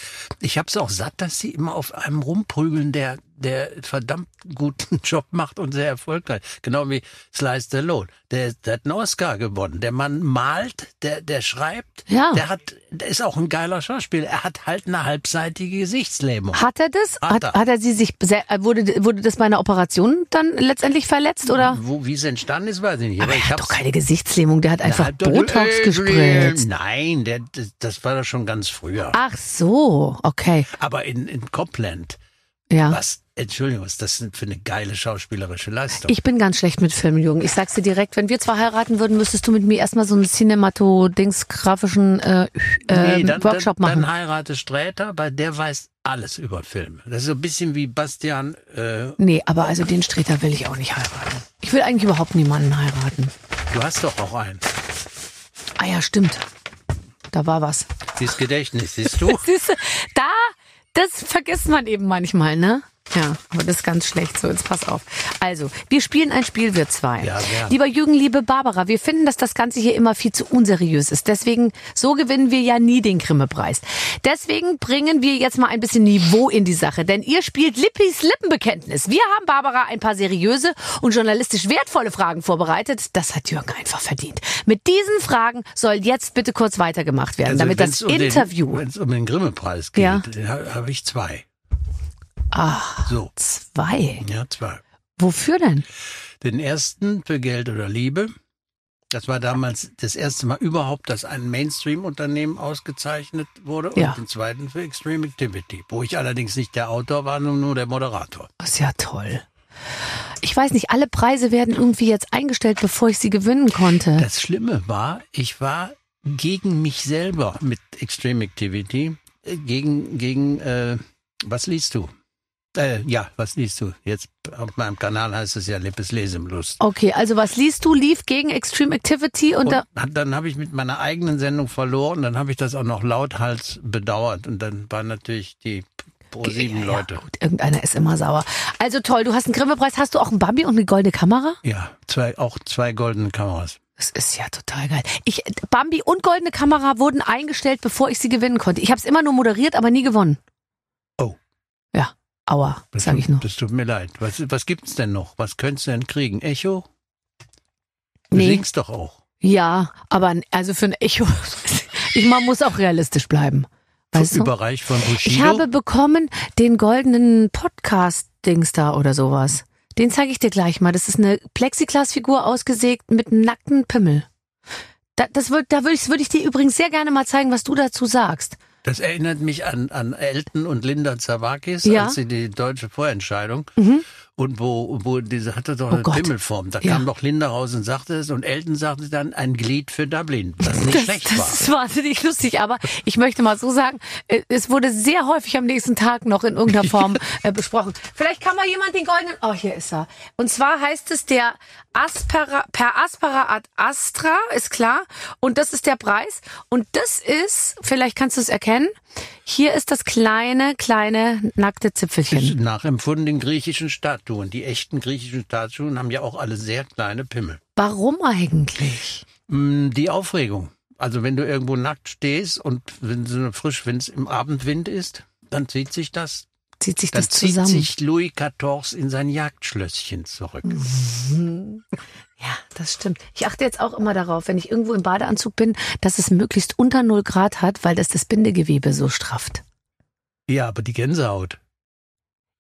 ich habe es auch satt, dass sie immer auf einem rumprügeln, der, der verdammt guten Job macht und sehr erfolgreich. Genau wie Slice Stallone. Der, der hat einen Oscar gewonnen. Der Mann malt, der, der schreibt, Ja. der hat, der ist auch ein geiler Schauspieler. Er hat halt eine halbseitige Gesichtslähmung. Hat er das? Hat er. hat er sie sich, wurde, wurde das bei einer Operation dann letztendlich verletzt oder? Wo, wie es entstanden ist, weiß ich nicht. Aber Aber er ich hat hab's doch keine Gesichtslähmung, der hat einfach doch- Botox Äh, gespritzt. Nein, der, das, das war doch schon ganz früher. Ach so, okay. Aber in, in Copland, Ja. was, Entschuldigung, was ist das für eine geile schauspielerische Leistung? Ich bin ganz schlecht mit Filmen, Jürgen. Ich sag's dir direkt, wenn wir zwar heiraten würden, müsstest du mit mir erstmal so einen Cinemato-Dings-grafischen äh, äh, dann, Workshop dann, machen. Dann heirate Sträter, weil der weiß alles über Filme. Das ist so ein bisschen wie Bastian, äh, nee, aber also den Streter will ich auch nicht heiraten. Ich will eigentlich überhaupt niemanden heiraten. du hast doch auch einen. Ah ja, stimmt. Da war was. Dieses Gedächtnis, siehst du? Siehst du, da, das vergisst man eben manchmal, ne? Ja, aber das ist ganz schlecht. So, jetzt pass auf. Also, wir spielen ein Spiel, wir zwei. Ja, gern. Lieber Jürgen, liebe Barbara, wir finden, dass das Ganze hier immer viel zu unseriös ist. Deswegen, so gewinnen wir ja nie den Grimme-Preis. Deswegen bringen wir jetzt mal ein bisschen Niveau in die Sache. Denn ihr spielt Lippis Lippenbekenntnis. Wir haben Barbara ein paar seriöse und journalistisch wertvolle Fragen vorbereitet. Das hat Jürgen einfach verdient. Mit diesen Fragen soll jetzt bitte kurz weitergemacht werden, Also, damit das um Interview. Wenn es um den Grimme-Preis geht, Ja. ha- habe ich zwei. Ah, So, zwei. ja, zwei. Wofür denn? Den ersten für Geld oder Liebe. Das war damals das erste Mal überhaupt, dass ein Mainstream-Unternehmen ausgezeichnet wurde. Ja. Und den zweiten für Extreme Activity, wo ich allerdings nicht der Autor war, sondern nur der Moderator. Das ist ja toll. Ich weiß nicht, alle Preise werden irgendwie jetzt eingestellt, bevor ich sie gewinnen konnte. Das Schlimme war, ich war gegen mich selber mit Extreme Activity, äh, gegen, gegen, äh, was liest du? Äh, ja, was liest du? Jetzt auf meinem Kanal heißt es ja Lippes Lesemlust. Okay, also was liest du? Lief gegen Extreme Activity und, Und da, dann habe ich mit meiner eigenen Sendung verloren, dann habe ich das auch noch lauthals bedauert und dann waren natürlich die Pro-7 Leute. Ja, gut, irgendeiner ist immer sauer. Also toll, du hast einen Grimme-Preis, hast du auch einen Bambi und eine goldene Kamera? Ja, zwei, auch zwei goldene Kameras. Das ist ja total geil. Ich, Bambi und goldene Kamera wurden eingestellt, bevor ich sie gewinnen konnte. Ich habe es immer nur moderiert, aber nie gewonnen. Aua, Das sag tut- ich nur. Das tut mir leid. Was, was gibt's denn noch? Was könntest du denn kriegen? Echo? Du Nee. singst doch auch. Ja, aber also für ein Echo, ich, man muss auch realistisch bleiben. Weißt du? Überreicht von Bushido? Ich habe bekommen den goldenen Podcast-Dings da oder sowas. Den zeige ich dir gleich mal. Das ist eine Plexiglasfigur ausgesägt mit einem nackten Pimmel. Da, das würd, da würde ich, würd ich dir übrigens sehr gerne mal zeigen, was du dazu sagst. Das erinnert mich an, an Elton und Linda Zawakis, Ja. als sie die deutsche Vorentscheidung Mhm. Und wo, wo diese hatte doch Oh eine Gott. Pimmelform. Da Ja. kam doch Linda raus und sagte es und Elton sagte dann ein Glied für Dublin, was nicht Das, schlecht das war. ist wahnsinnig lustig, aber ich möchte mal so sagen, äh, es wurde sehr häufig am nächsten Tag noch in irgendeiner Form äh, besprochen. Vielleicht kann mal jemand den goldenen, oh, hier ist er. Und zwar heißt es der Aspera, per Aspera ad Astra, ist klar. Und das ist der Preis. Und das ist, vielleicht kannst du es erkennen, hier ist das kleine, kleine, nackte Zipfelchen. Nachempfunden den griechischen Statuen. Die echten griechischen Statuen haben ja auch alle sehr kleine Pimmel. Warum eigentlich? Mm, Die Aufregung. Also wenn du irgendwo nackt stehst und wenn eine frisch, wenn es im Abendwind ist, dann zieht sich das, Zieht sich dann das zieht zusammen? sich Louis XIV in sein Jagdschlösschen zurück. Ja, das stimmt. Ich achte jetzt auch immer darauf, wenn ich irgendwo im Badeanzug bin, dass es möglichst unter 0 Grad hat, weil das das Bindegewebe so strafft. Ja, aber die Gänsehaut.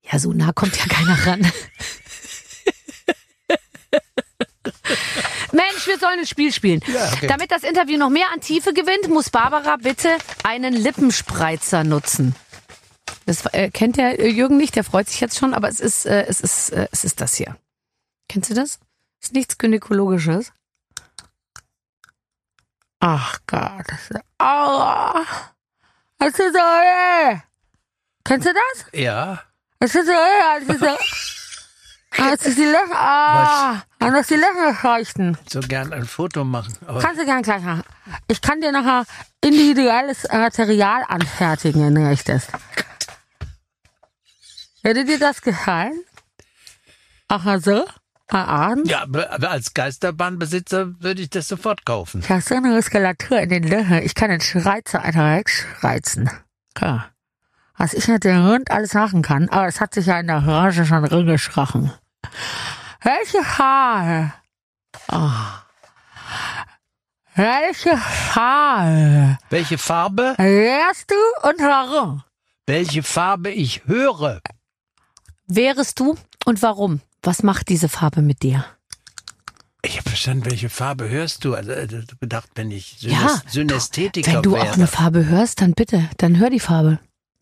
Ja, so nah kommt ja keiner ran. Mensch, wir sollen ein Spiel spielen. Ja, okay. Damit das Interview noch mehr an Tiefe gewinnt, muss Barbara bitte einen Lippenspreizer nutzen. Das äh, kennt der äh, Jürgen nicht, der freut sich jetzt schon, aber es ist, äh, es ist, äh, es ist das hier. Kennst du das? Ist nichts Gynäkologisches. Ach Gott. das ist- Aua. Das ist so, äh. Kennst du das? Ja, Das ist so, ja, das ist so. Ah, Das ist die Löcher. Ah, das ist die Löcherleuchten. so gern ein Foto machen. Kannst du gern gleich machen. Ich kann dir nachher individuelles Material anfertigen, wenn du möchtest. Hätte dir das gefallen? Aha, so? Ah, Abend? ja, als Geisterbahnbesitzer würde ich das sofort kaufen. Ich habe so eine Muskulatur in den Löchern. Ich kann den Schreizer einfach wegschreizen. Klar. Was ich mit dem Hund alles machen kann, aber es hat sich ja in der Branche schon rumgeschrochen. Welche Farbe? Ah. Welche Farbe Welche Farbe? wärst du und warum? Welche Farbe ich höre? Wärest du und warum? Was macht diese Farbe mit dir? Ich habe verstanden, welche Farbe hörst du? Also, also gedacht, wenn ich Synes Ja, Synästhetiker Wenn du wäre. auch eine Farbe hörst, dann bitte, dann hör die Farbe.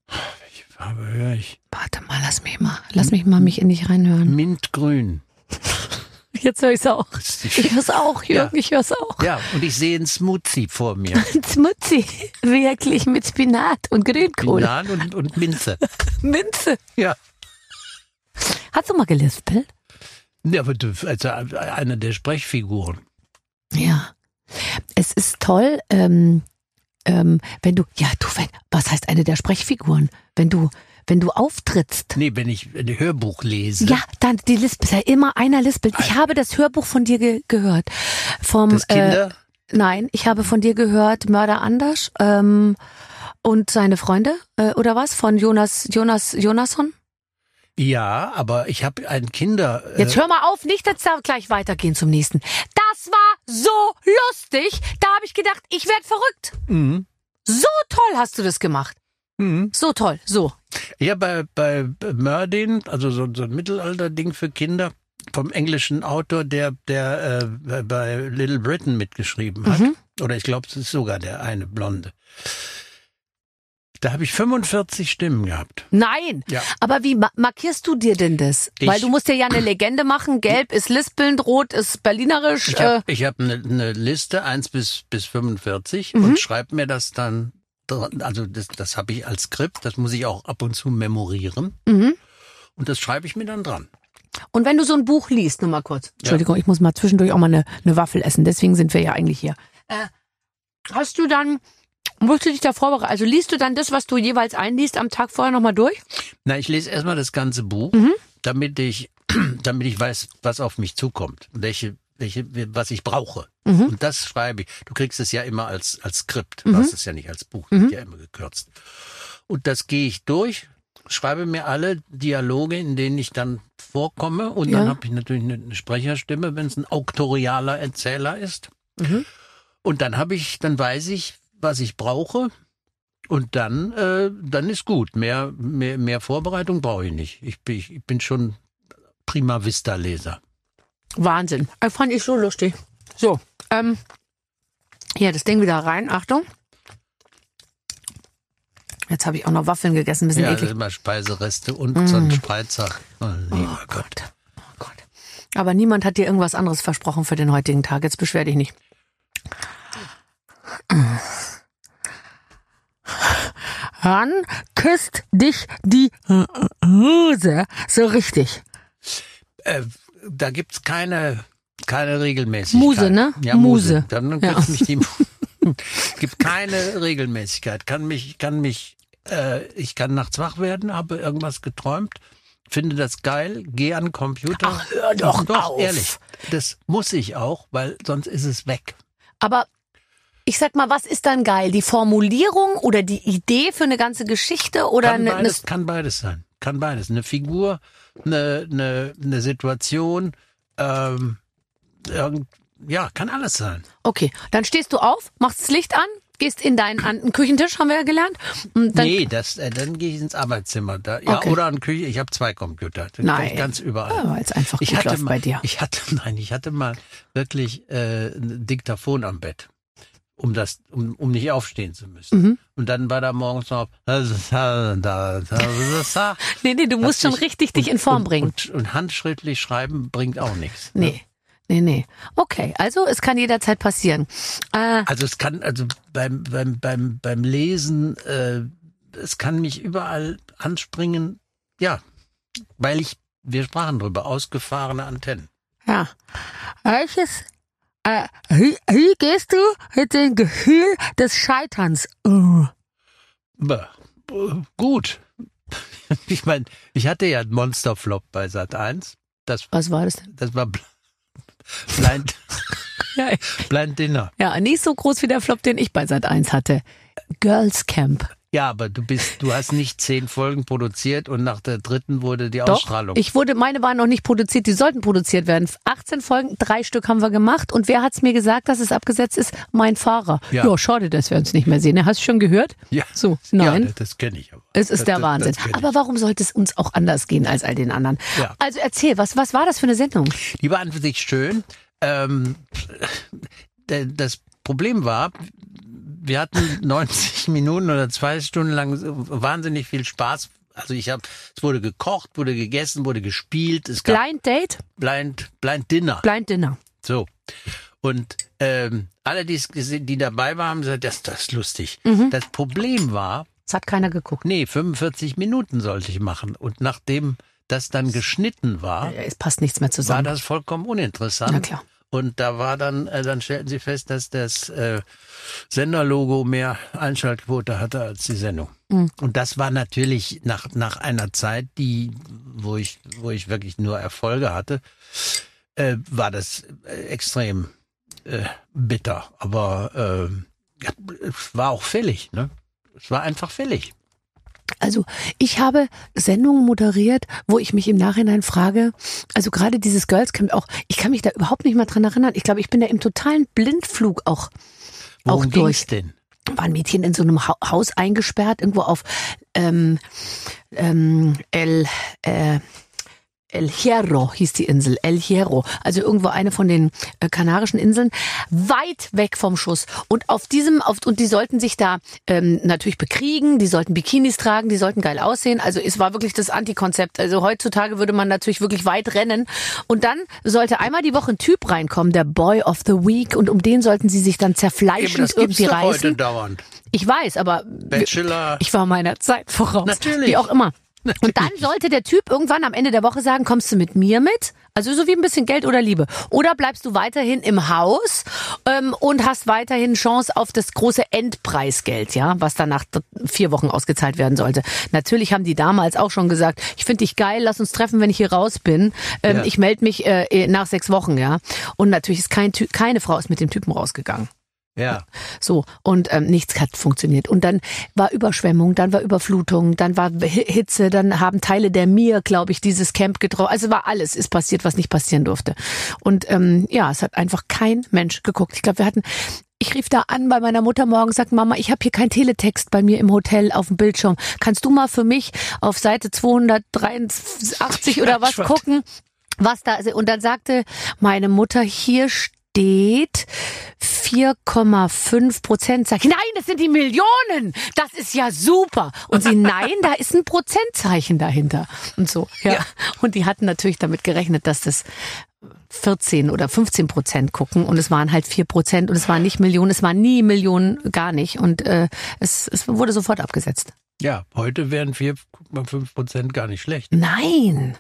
welche Farbe höre ich? Warte mal, lass mich mal, lass mich mal mich in dich reinhören. Mintgrün. Jetzt höre auch. Das ist die Ich hör's auch, Jürgen, ich hör's auch. Ja, und ich sehe einen Smoothie vor mir. Smoothie, wirklich mit Spinat und Grünkohl. Banan und, und Minze. Minze. Ja. Hast du mal gelispelt? ja, aber du, also eine der Sprechfiguren. Ja. Es ist toll, ähm, ähm, wenn du, ja, du, wenn, was heißt eine der Sprechfiguren? Wenn du, wenn du auftrittst. Nee, wenn ich ein Hörbuch lese. Ja, dann die lispelt ja immer einer lispelt. Ich habe das Hörbuch von dir ge gehört. Vom Das Kinder. Äh, nein, ich habe von dir gehört Mörder Anders ähm, und seine Freunde äh, oder was von Jonas Jonas Jonasson. Ja, aber ich habe ein Kinder. äh, Jetzt hör mal auf, nicht jetzt da gleich weitergehen zum nächsten. Das war so lustig. Da habe ich gedacht, ich werd verrückt. Mhm. So toll hast du das gemacht. Mhm. So toll. So. Ja, bei, bei Murdin, also so, so ein Mittelalter-Ding für Kinder, vom englischen Autor, der, der äh, bei Little Britain mitgeschrieben hat. Mhm. Oder ich glaube, es ist sogar der eine Blonde. Da habe ich 45 Stimmen gehabt. Nein. Ja. Aber wie ma markierst du dir denn das? Ich- Weil du musst dir ja eine Legende machen. Gelb ist lispelnd, rot ist berlinerisch. Ich Äh, habe ich hab eine ne Liste 1 bis, bis 45 Mhm. und schreibe mir das dann, dran. also das, das habe ich als Skript, das muss ich auch ab und zu memorieren. mhm. Und das schreibe ich mir dann dran. Und wenn du so ein Buch liest, nur mal kurz. Entschuldigung, ich muss mal zwischendurch auch mal eine, eine Waffel essen. Deswegen sind wir ja eigentlich hier. Äh, hast du dann, musst du dich da vorbereiten? Also liest du dann das, was du jeweils einliest, am Tag vorher nochmal durch? Na, ich lese erstmal das ganze Buch, Mhm. damit ich, damit ich weiß, was auf mich zukommt, welche, welche, was ich brauche. Mhm. Und das schreibe ich. Du kriegst es ja immer als, als Skript. Mhm. Du hast es ja nicht als Buch, Mhm. wird ja immer gekürzt. Und das gehe ich durch, schreibe mir alle Dialoge, in denen ich dann vorkomme. Und dann Ja. habe ich natürlich eine, eine Sprecherstimme, wenn es ein auktorialer Erzähler ist. Mhm. Und dann habe ich, dann weiß ich, was ich brauche. Und dann, äh, dann ist gut. Mehr, mehr, mehr Vorbereitung brauche ich nicht. Ich bin, ich bin schon prima Vista Leser. Wahnsinn. Das fand ich so lustig. So, ähm, hier, das Ding wieder rein. Achtung. Jetzt habe ich auch noch Waffeln gegessen, ein bisschen Ja, eklig. immer Speisereste und so ein Spreizer. Oh, lieber Gott. Oh Gott. Aber niemand hat dir irgendwas anderes versprochen für den heutigen Tag. Jetzt beschwer dich nicht. Wann küsst dich die Hose so richtig? Äh, da gibt's keine, keine Regelmäßigkeit. Muse, ne? Ja, Muse. Muse. Dann Ja. küsst mich die gibt keine Regelmäßigkeit. Kann mich, kann mich, äh, ich kann nachts wach werden, habe irgendwas geträumt, finde das geil, gehe an den Computer. Ach, hör doch auf. ehrlich. Das muss ich auch, weil sonst ist es weg. Aber ich sag mal, was ist dann geil? Die Formulierung oder die Idee für eine ganze Geschichte oder Kann eine, eine beides, kann beides sein. Kann beides. Eine Figur, eine, eine, eine Situation, ähm, ja, kann alles sein. Okay, dann stehst du auf, machst das Licht an, gehst in deinen an den Küchentisch, haben wir ja gelernt. Und dann, nee, das, äh, dann gehe ich ins Arbeitszimmer. Da, ja, Okay. oder an Küche. Ich habe zwei Computer. Kann Nein. ich ganz überall. Ja, es einfach ich hatte mal, bei dir. Ich hatte, nein, ich hatte mal wirklich äh, ein Diktaphon am Bett, um das, um, um nicht aufstehen zu müssen. Mhm. Und dann war da morgens noch. Nee, nee, du musst schon richtig dich in Form und, bringen. Und, und handschriftlich schreiben bringt auch nichts. ne? Nee. Nee, nee. Okay, also es kann jederzeit passieren. Äh, Also es kann, also beim, beim, beim, beim Lesen, äh, es kann mich überall anspringen, ja, weil ich, wir sprachen drüber, ausgefahrene Antennen. ja. Welches, äh, wie, wie gehst du mit dem Gefühl des Scheiterns um? Äh, gut. Ich meine, ich hatte ja einen Monsterflop bei Sat 1. Das, Was war das denn? das war Bl- Blind, Ja, Blind Dinner. ja, nicht so groß wie der Flop, den ich bei Sat 1 hatte. Girls Camp. Ja, aber du bist, du hast nicht zehn Folgen produziert und nach der dritten wurde die Doch, Ausstrahlung. ich wurde, meine waren noch nicht produziert, die sollten produziert werden. 18 Folgen, drei Stück haben wir gemacht. Und wer hat's mir gesagt, dass es abgesetzt ist? Mein Fahrer. Ja, Ja. schade, dass wir uns nicht mehr sehen. Hast du schon gehört? ja, So, nein. Ja, das kenne ich aber. Es ist das, der Wahnsinn. Aber warum sollte es uns auch anders gehen als all den anderen? Ja. Also erzähl, was, was war das für eine Sendung? Die war an für sich schön. Ähm, das Problem war, wir hatten 90 Minuten oder zwei Stunden lang wahnsinnig viel Spaß. Also ich habe, es wurde gekocht, wurde gegessen, wurde gespielt, es gab Blind Date, Blind, Blind Dinner. Blind Dinner. So. Und ähm, alle, die es gesehen, die dabei waren, haben gesagt, das, das ist lustig. Mhm. Das Problem war, Das hat keiner geguckt. nee, 45 Minuten sollte ich machen. Und nachdem das dann geschnitten war, Ja, es passt nichts mehr war zusammen. das vollkommen uninteressant. Na klar. Und da war dann, äh, dann stellten sie fest, dass das äh, Senderlogo mehr Einschaltquote hatte als die Sendung. Mhm. Und das war natürlich nach, nach einer Zeit, die, wo ich, wo ich wirklich nur Erfolge hatte, äh, war das äh, extrem äh, bitter. Aber äh, ja, es war auch fällig, ne? Es war einfach fällig. Also ich habe Sendungen moderiert, wo ich mich im Nachhinein frage, also gerade dieses Girls Camp auch, ich kann mich da überhaupt nicht mehr dran erinnern. Ich glaube, ich bin da im totalen Blindflug auch, auch Worum durch. ging's denn? War ein Mädchen in so einem Ha- Haus eingesperrt, irgendwo auf ähm, ähm, El, äh, El Hierro hieß die Insel, El Hierro, also irgendwo eine von den äh, Kanarischen Inseln, weit weg vom Schuss. Und auf diesem, auf, und die sollten sich da ähm, natürlich bekriegen, die sollten Bikinis tragen, die sollten geil aussehen. Also es war wirklich das Antikonzept. Also heutzutage würde man natürlich wirklich weit rennen. Und dann sollte einmal die Woche ein Typ reinkommen, der Boy of the Week, und um den sollten sie sich dann Eben, zerfleischend gibt's irgendwie reißen. Ich weiß, aber Bachelor. ich war meiner Zeit voraus. Natürlich. Wie auch immer. Und dann sollte der Typ irgendwann am Ende der Woche sagen, kommst du mit mir mit? Also so wie ein bisschen Geld oder Liebe. Oder bleibst du weiterhin im Haus ähm, und hast weiterhin Chance auf das große Endpreisgeld, ja, was dann nach vier Wochen ausgezahlt werden sollte. Natürlich haben die damals auch schon gesagt, ich finde dich geil, lass uns treffen, wenn ich hier raus bin. Ähm, Ja. Ich melde mich äh, nach sechs Wochen, ja. Und natürlich ist kein Ty keine Frau ist mit dem Typen rausgegangen. Ja. So, und ähm, nichts hat funktioniert. Und dann war Überschwemmung, dann war Überflutung, dann war Hi- Hitze, dann haben Teile der Mir, glaube ich, dieses Camp getroffen. Also war alles, ist passiert, was nicht passieren durfte. Und ähm, ja, es hat einfach kein Mensch geguckt. Ich glaube, wir hatten. Ich rief da an bei meiner Mutter morgens, sagt Mama, ich habe hier kein Teletext bei mir im Hotel auf dem Bildschirm. Kannst du mal für mich auf Seite 283 oder was gucken? was da ist. Und dann sagte meine Mutter, hier steht 4,5 Prozent. Sag ich, nein, das sind die Millionen. Das ist ja super. Und sie, nein, da ist ein Prozentzeichen dahinter. Und so, ja. Ja. Und die hatten natürlich damit gerechnet, dass das 14 oder 15 Prozent gucken und es waren halt 4 Prozent und es waren nicht Millionen, es waren nie Millionen, gar nicht und äh, es, es wurde sofort abgesetzt. Ja, heute wären 4,5 Prozent gar nicht schlecht. Nein,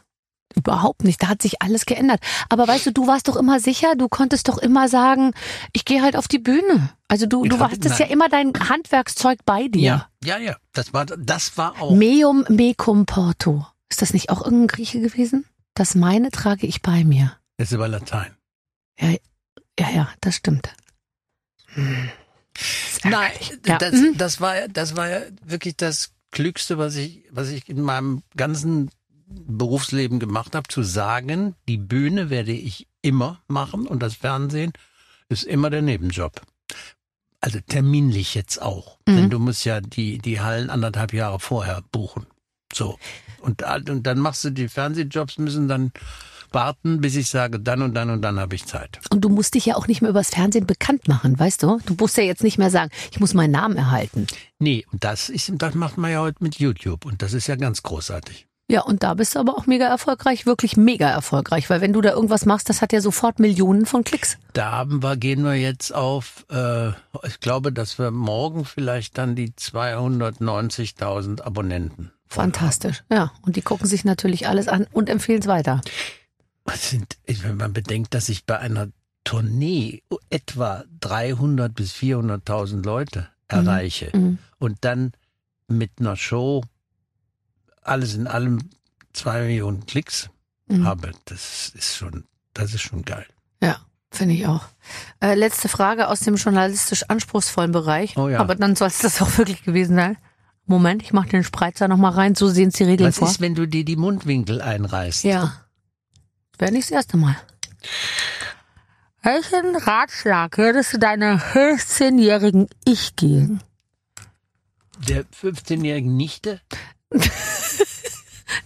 überhaupt nicht. Da hat sich alles geändert. Aber weißt du, du warst doch immer sicher, du konntest doch immer sagen, ich gehe halt auf die Bühne. Also du, Ich du nein. ja immer dein Handwerkszeug bei dir. Ja, ja. Das war, das war auch. Meum mecum porto. Ist das nicht auch irgendein Grieche gewesen? Das meine trage ich bei mir. Das ist über Latein. Ja, ja, das stimmt. Hm. Nein. Ja. das, mhm. das war, ja- das war ja wirklich das Klügste, was ich, was ich in meinem ganzen Berufsleben gemacht habe, zu sagen, die Bühne werde ich immer machen und das Fernsehen ist immer der Nebenjob. Also terminlich jetzt auch. Mhm. Denn du musst ja die, die Hallen anderthalb Jahre vorher buchen. So. Und, und dann machst du die Fernsehjobs, müssen dann warten, bis ich sage, dann und dann und dann habe ich Zeit. Und du musst dich ja auch nicht mehr übers Fernsehen bekannt machen, weißt du? Du musst ja jetzt nicht mehr sagen, ich muss meinen Namen erhalten. Nee, und das ist, das macht man ja heute mit YouTube und das ist ja ganz großartig. Ja, und da bist du aber auch mega erfolgreich, wirklich mega erfolgreich, weil wenn du da irgendwas machst, das hat ja sofort Millionen von Klicks. Da haben wir, gehen wir jetzt auf, äh, ich glaube, dass wir morgen vielleicht dann die 290.000 Abonnenten. Fantastisch. Ja, und die gucken sich natürlich alles an und empfehlen es weiter. sind, wenn man bedenkt, dass ich bei einer Tournee etwa 300 bis 400.000 Leute erreiche Mhm. und dann mit einer Show alles in allem zwei Millionen Klicks Mhm. habe, das ist schon, das ist schon geil. Ja, finde ich auch. Äh, letzte Frage aus dem journalistisch anspruchsvollen Bereich. Oh ja. Aber dann soll es das auch wirklich gewesen sein. Moment, ich mache den Spreizer nochmal rein, so sehen es die Regeln Was vor. ist, wenn du dir die Mundwinkel einreißt? Ja. Wäre nicht das erste Mal. Welchen Ratschlag würdest du deiner 15-jährigen Ich geben? Der 15-jährigen Nichte?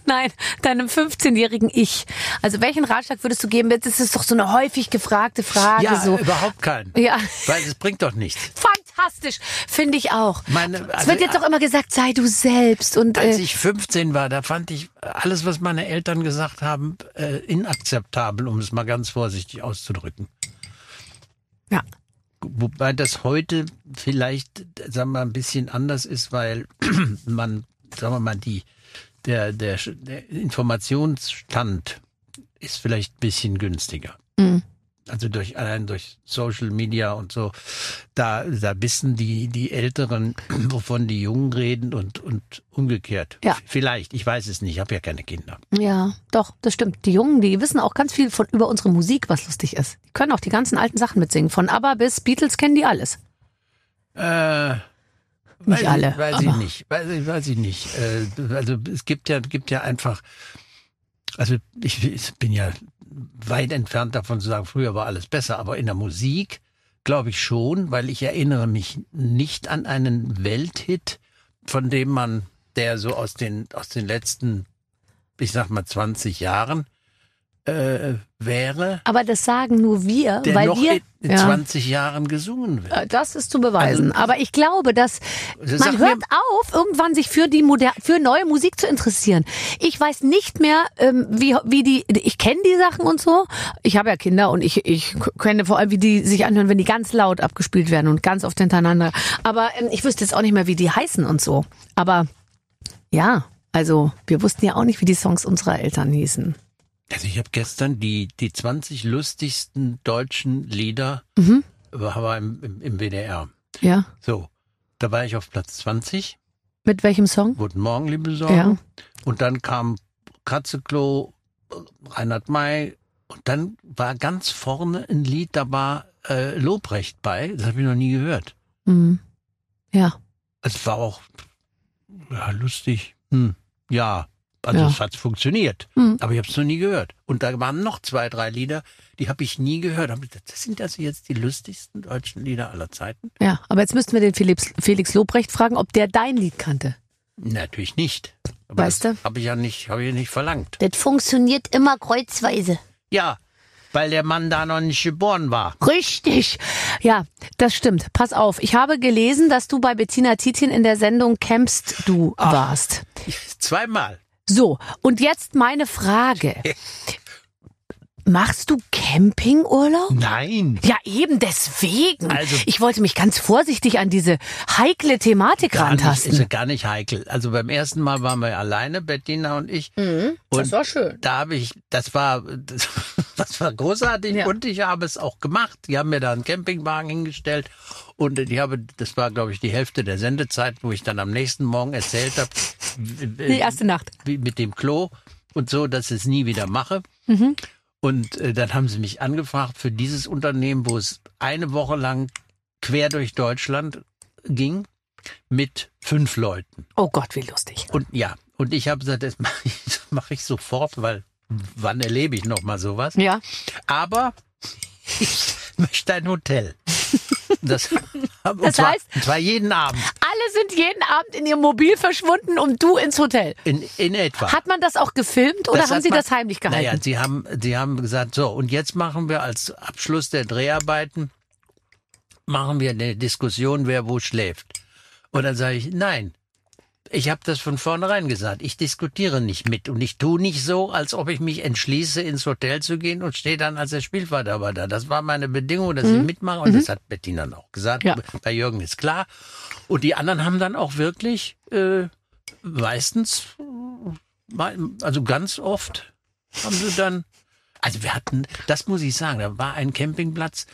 Nein, deinem 15-jährigen Ich. Also welchen Ratschlag würdest du geben? Das ist doch so eine häufig gefragte Frage. ja, so. überhaupt keinen. Ja, Weil es bringt doch nichts. fantastisch. Finde ich auch. Meine, es also, wird jetzt doch immer gesagt, sei du selbst. Und als äh, ich 15 war, da fand ich alles, was meine Eltern gesagt haben, äh, inakzeptabel, um es mal ganz vorsichtig auszudrücken. ja. Wobei das heute vielleicht, sagen wir mal, ein bisschen anders ist, weil man, sagen wir mal, die, der, der, der Informationsstand ist vielleicht ein bisschen günstiger. Mhm. also durch allein durch Social Media und so, da, da wissen die, die Älteren, wovon die Jungen reden und, und umgekehrt. Ja. Vielleicht, ich weiß es nicht, ich habe ja keine Kinder. Ja, doch, das stimmt. Die Jungen, die wissen auch ganz viel von über unsere Musik, was lustig ist. Die können auch die ganzen alten Sachen mitsingen. Von ABBA bis Beatles kennen die alles. Äh, Nicht weiß alle, Ich, weiß ich aber- nicht. Weiß ich, weiß ich nicht. Äh, also es gibt ja, gibt ja einfach, also ich, ich bin ja weit entfernt davon zu sagen, früher war alles besser, aber in der Musik glaube ich schon, weil ich erinnere mich nicht an einen Welthit, von dem man, der so aus den, aus den letzten, ich sag mal 20 Jahren äh, wäre, Aber das sagen nur wir, der weil noch wir. in, in Ja. 20 Jahren gesungen wird. Äh, Das ist zu beweisen. Aber ich glaube, dass Also man mir- hört auf, irgendwann sich für die moder für neue Musik zu interessieren. Ich weiß nicht mehr, ähm, wie, wie die, ich kenne die Sachen und so. Ich habe ja Kinder und ich, ich kenne vor allem, wie die sich anhören, wenn die ganz laut abgespielt werden und ganz oft hintereinander. Aber ähm, ich wüsste jetzt auch nicht mehr, wie die heißen und so. Aber ja, also wir wussten ja auch nicht, wie die Songs unserer Eltern hießen. Also ich habe gestern die, die 20 lustigsten deutschen Lieder Mhm. war im, im, im WDR. Ja. So, da war ich auf Platz 20. Mit welchem Song? Guten Morgen, liebe Sorgen. Ja. Und dann kam Katzeklo, Reinhard May. Und dann war ganz vorne ein Lied, da war äh, Lobrecht bei. Das habe ich noch nie gehört. Mhm. Ja. Es war auch ja, lustig. Hm. Ja, also Ja. es hat funktioniert. Mhm. Aber ich habe es noch nie gehört. Und da waren noch zwei, drei Lieder, die habe ich nie gehört. Hab ich gedacht, Das sind also jetzt die lustigsten deutschen Lieder aller Zeiten? Ja, aber jetzt müssten wir den Felix, Felix Lobrecht fragen, ob der dein Lied kannte. Natürlich nicht. Aber Weißt das du? Habe ich ja nicht, habe ich ja nicht verlangt. Das funktioniert immer kreuzweise. Ja, weil der Mann da noch nicht geboren war. Richtig. Ja, das stimmt. Pass auf. Ich habe gelesen, dass du bei Bettina Tietjen in der Sendung Campst du warst. Zweimal. So, und jetzt meine Frage. Machst du Campingurlaub? Nein. Ja, eben deswegen. Also- ich wollte mich ganz vorsichtig an diese heikle Thematik Gar nicht, ist rantasten. ja gar nicht heikel. Also beim ersten Mal waren wir alleine, Bettina und ich. Mhm, das Und war schön. Da habe ich, das war, das, das war großartig Ja. und ich habe es auch gemacht. Die haben mir da einen Campingwagen hingestellt und ich habe, das war glaube ich die Hälfte der Sendezeit, wo ich dann am nächsten Morgen erzählt habe, Die erste Nacht. wie mit dem Klo und so, dass ich es nie wieder mache. Mhm. Und äh, dann haben sie mich angefragt für dieses Unternehmen, wo es eine Woche lang quer durch Deutschland ging mit fünf Leuten. Oh Gott, wie lustig. Und ja, und ich habe gesagt, das mache ich, das mach ich sofort, weil wann erlebe ich noch mal sowas? Ja. Aber ich möchte ein Hotel. Das, und Das zwar, heißt- und zwar jeden Abend Alle sind jeden Abend in ihr Mobil verschwunden und du ins Hotel. in, in etwa. Hat man das auch gefilmt oder Das haben Sie man- das heimlich gehalten? Naja, sie haben, sie haben gesagt, so, und jetzt machen wir als Abschluss der Dreharbeiten, machen wir eine Diskussion, wer wo schläft. Und dann sage ich, nein, ich habe das von vornherein gesagt. Ich diskutiere nicht mit und ich tue nicht so, als ob ich mich entschließe, ins Hotel zu gehen und stehe dann als der Spielverderber da. Das war meine Bedingung, dass ich mitmache und das hat Bettina auch gesagt. Mhm. Ja. Bei Jürgen ist klar. Und die anderen haben dann auch wirklich äh, meistens, also ganz oft haben sie dann, also wir hatten, das muss ich sagen, da war ein Campingplatz,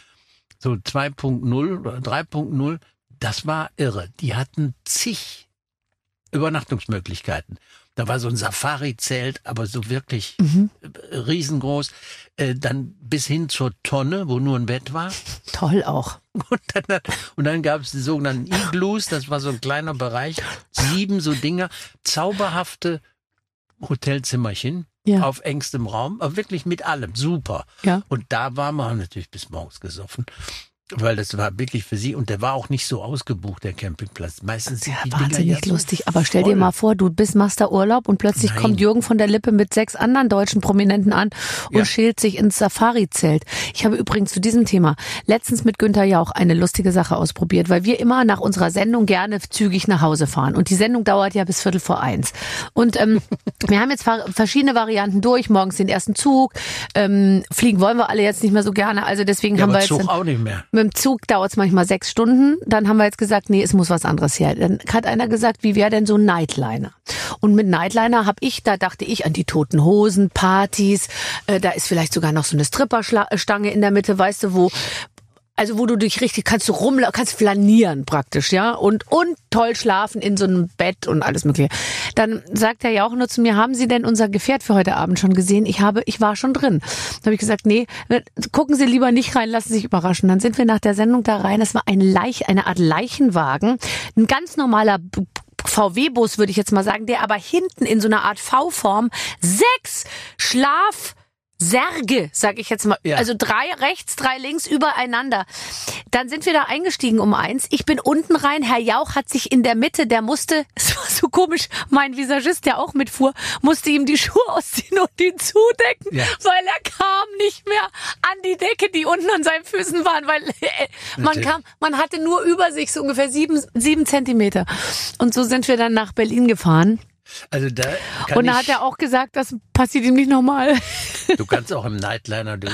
so 2.0 oder 3.0, das war irre. Die hatten zig Übernachtungsmöglichkeiten. Da war so ein Safari-Zelt, aber so wirklich äh, riesengroß. Äh, dann bis hin zur Tonne, wo nur ein Bett war. Toll auch. Und dann, und dann gab es die sogenannten Igloos, das war so ein kleiner Bereich. Sieben so Dinger, zauberhafte Hotelzimmerchen Ja. auf engstem Raum, aber wirklich mit allem, super. Ja. Und da waren wir natürlich bis morgens gesoffen, weil das war wirklich für sie und der war auch nicht so ausgebucht, der Campingplatz. Meistens sind Ja, wahnsinnig ja so lustig. Aber stell dir voll. mal vor, du bist machst da Urlaub und plötzlich Nein. kommt Jürgen von der Lippe mit sechs anderen deutschen Prominenten an und Ja. schält sich ins Safari-Zelt. Ich habe übrigens zu diesem Thema letztens mit Günther Jauch eine lustige Sache ausprobiert, weil wir immer nach unserer Sendung gerne zügig nach Hause fahren. Und die Sendung dauert ja bis Viertel vor eins. Und ähm, wir haben jetzt ver- verschiedene Varianten durch. Morgens den ersten Zug. Ähm, fliegen wollen wir alle jetzt nicht mehr so gerne. Also deswegen Ja, haben wir jetzt Zug auch nicht mehr. Mit dem Zug dauert es manchmal sechs Stunden. Dann haben wir jetzt gesagt, nee, es muss was anderes her. Dann hat einer gesagt, wie wäre denn so ein Nightliner? Und mit Nightliner habe ich, da dachte ich an die toten Hosen, Partys. Äh, da ist vielleicht sogar noch so eine Stripperstange in der Mitte, weißt du, wo also wo du dich richtig kannst du rum kannst flanieren praktisch, ja, und und toll schlafen in so einem Bett und alles mögliche. Dann sagt er ja auch nur zu mir, haben Sie denn unser Gefährt für heute Abend schon gesehen? Ich habe ich war schon drin. Dann habe ich gesagt, nee, gucken Sie lieber nicht rein, lassen Sie sich überraschen. Dann sind wir nach der Sendung da rein. Das war ein Leich eine Art Leichenwagen, ein ganz normaler VW-Bus, würde ich jetzt mal sagen, der aber hinten in so einer Art V-Form sechs Schlaf Särge, sag ich jetzt mal. Ja. Also drei rechts, drei links übereinander. Dann sind wir da eingestiegen um eins. Ich bin unten rein. Herr Jauch hat sich in der Mitte, der musste, es war so komisch, mein Visagist, der auch mitfuhr, musste ihm die Schuhe ausziehen und ihn zudecken, ja. weil er kam nicht mehr an die Decke, die unten an seinen Füßen waren, weil äh, man kam, man hatte nur über sich so ungefähr sieben, sieben Zentimeter. Und so sind wir dann nach Berlin gefahren. Also da und da hat er auch gesagt, das passiert ihm nicht nochmal. Du kannst auch im Nightliner, du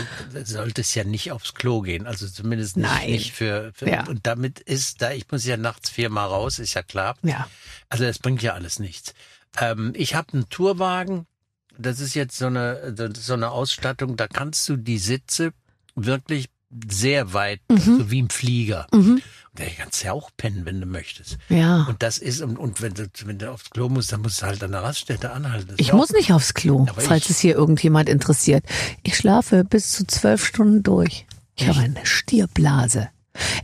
solltest ja nicht aufs Klo gehen, also zumindest nicht, Nein. nicht für, für ja. und damit ist da, ich muss ja nachts viermal raus, ist ja klar. Ja. Also das bringt ja alles nichts. Ähm, ich habe einen Tourwagen, das ist jetzt so eine so eine Ausstattung, da kannst du die Sitze wirklich sehr weit, mhm. so wie im Flieger. Mhm. Da kannst du ja auch pennen, wenn du möchtest. Ja. Und das ist, und, und wenn, du, wenn du aufs Klo musst, dann musst du halt an der Raststätte anhalten. Ich muss nicht aufs Klo, falls es hier irgendjemand interessiert. Ich schlafe bis zu zwölf Stunden durch. Ich Echt? habe eine Stierblase.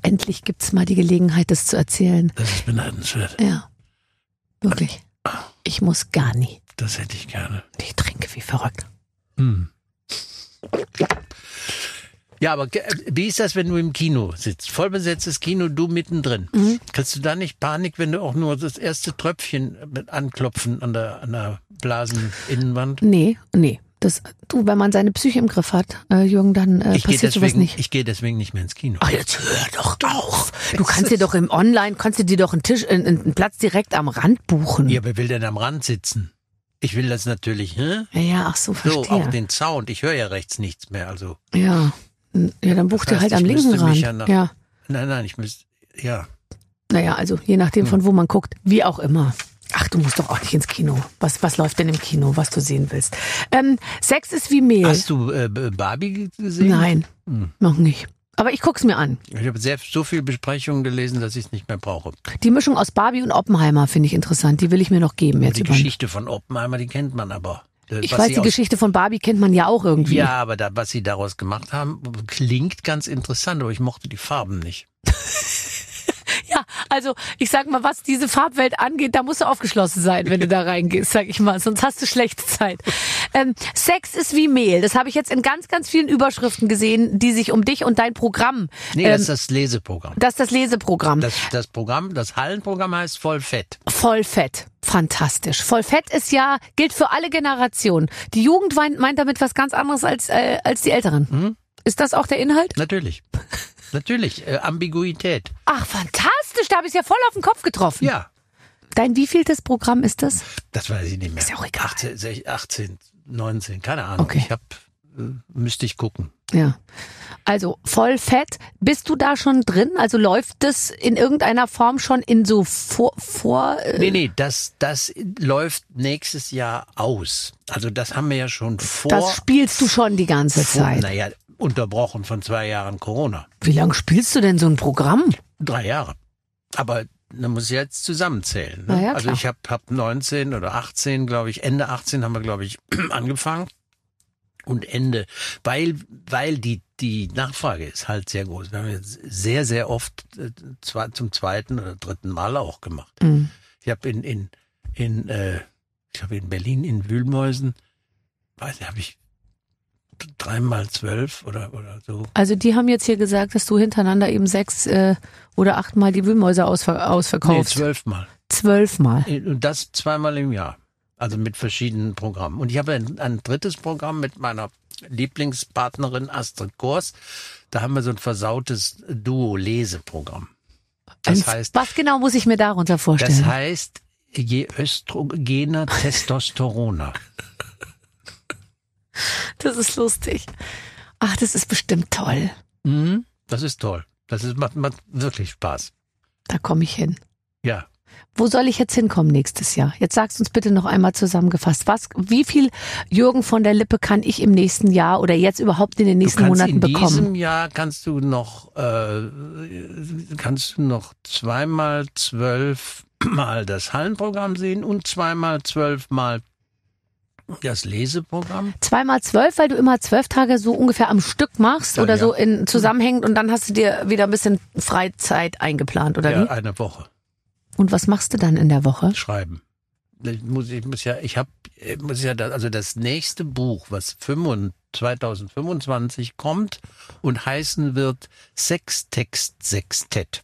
Endlich gibt's mal die Gelegenheit, das zu erzählen. Das ist beneidenswert. Ja. Wirklich. Ich muss gar nie. Das hätte ich gerne. Ich trinke wie verrückt. Hm. Ja, aber äh, wie ist das, wenn du im Kino sitzt? Vollbesetztes Kino, du mittendrin. Mhm. Kriegst du da nicht Panik, wenn du auch nur das erste Tröpfchen mit anklopfen an der, an der Blaseninnenwand? Nee, nee. Das, du, wenn man seine Psyche im Griff hat, äh, Jürgen, dann äh, ich passiert deswegen, sowas nicht. Ich gehe deswegen nicht mehr ins Kino. Ach, jetzt hör doch auf. Du kannst dir doch im Online, kannst du dir doch einen Tisch, einen, einen Platz direkt am Rand buchen. Ja, wer will denn am Rand sitzen? Ich will das natürlich, hä? Ja, ja ach so, verstehe. So, auch den Sound. Ich höre ja rechts nichts mehr, also. Ja. Ja, dann bucht das heißt, ihr halt am linken Rand. Ja, nach, ja. Nein, nein, ich müsste, ja. Naja, also je nachdem, von wo man guckt, wie auch immer. Ach, du musst doch auch nicht ins Kino. Was, was läuft denn im Kino, was du sehen willst? Ähm, Sex ist wie Mehl. Hast du äh, Barbie gesehen? Nein, hm. noch nicht. Aber ich guck's mir an. Ich habe sehr so viel Besprechungen gelesen, dass ich es nicht mehr brauche. Die Mischung aus Barbie und Oppenheimer finde ich interessant. Die will ich mir noch geben. Jetzt die Geschichte von Oppenheimer, die kennt man aber. Äh, ich weiß, die Geschichte von Barbie kennt man ja auch irgendwie. Ja, aber da, was sie daraus gemacht haben, klingt ganz interessant, aber ich mochte die Farben nicht. Ja, also ich sag mal, was diese Farbwelt angeht, da musst du aufgeschlossen sein, wenn du da reingehst, sag ich mal, sonst hast du schlechte Zeit. Ähm, Sex ist wie Mehl. Das habe ich jetzt in ganz, ganz vielen Überschriften gesehen, die sich um dich und dein Programm. Nee, ähm, das ist das Leseprogramm. Das ist das Leseprogramm. Das, das Programm, das Hallenprogramm heißt Vollfett. Vollfett. Fantastisch. Vollfett ist ja, gilt für alle Generationen. Die Jugend meint damit was ganz anderes als, äh, als die Älteren. Mhm. Ist das auch der Inhalt? Natürlich. Natürlich. Äh, Ambiguität. Ach, fantastisch. Da habe ich ja voll auf den Kopf getroffen. Ja. Dein wievieltes Programm ist das? Das weiß ich nicht mehr. Ist ja auch egal. 18, 18 19, keine Ahnung. Okay. Ich hab, äh, müsste ich gucken. Ja. Also voll fett. Bist du da schon drin? Also läuft das in irgendeiner Form schon in so vor... vor äh nee, nee, das, das läuft nächstes Jahr aus. Also das haben wir ja schon vor... Das spielst du schon die ganze vor, Zeit. Naja, unterbrochen von zwei Jahren Corona. Wie lange spielst du denn so ein Programm? Drei Jahre. Aber da muss ich jetzt zusammenzählen. Ne? Ja, also ich habe hab 19 oder 18, glaube ich, Ende 18 haben wir, glaube ich, angefangen. Und Ende, weil, weil die, die Nachfrage ist halt sehr groß. Wir haben jetzt sehr, sehr oft äh, zwar zum zweiten oder dritten Mal auch gemacht. Mhm. Ich habe in, in, in, äh, ich habe in Berlin in Wühlmäusen, weiß nicht, habe ich dreimal zwölf oder, oder so. Also die haben jetzt hier gesagt, dass du hintereinander eben sechs äh, oder achtmal die Wühlmäuse ausver ausverkaufst. Nee, zwölfmal. Zwölfmal. Und das zweimal im Jahr. Also mit verschiedenen Programmen. Und ich habe ein, ein drittes Programm mit meiner Lieblingspartnerin Astrid Gors. Da haben wir so ein versautes Duo-Leseprogramm. Das ein, heißt. Was genau muss ich mir darunter vorstellen? Das heißt, je östrogener Testosterona. Das ist lustig. Ach, das ist bestimmt toll. Mhm, das ist toll. Das ist, macht, macht wirklich Spaß. Da komme ich hin. Ja. Wo soll ich jetzt hinkommen nächstes Jahr? Jetzt sagst uns bitte noch einmal zusammengefasst. Was, wie viel Jürgen von der Lippe kann ich im nächsten Jahr oder jetzt überhaupt in den nächsten Monaten in bekommen? diesem Jahr kannst du noch äh, kannst du noch zweimal zwölf Mal das Hallenprogramm sehen und zweimal zwölf Mal das Leseprogramm. Zweimal zwölf, weil du immer zwölf Tage so ungefähr am Stück machst Ja, oder ja. so in zusammenhängend und dann hast du dir wieder ein bisschen Freizeit eingeplant, oder Ja, wie? eine Woche Und was machst du dann in der Woche? schreiben. Ich muss, ich muss ja, ich habe, muss ja, da- also das nächste Buch, was 25 2025 kommt und heißen wird Sextext Sextett.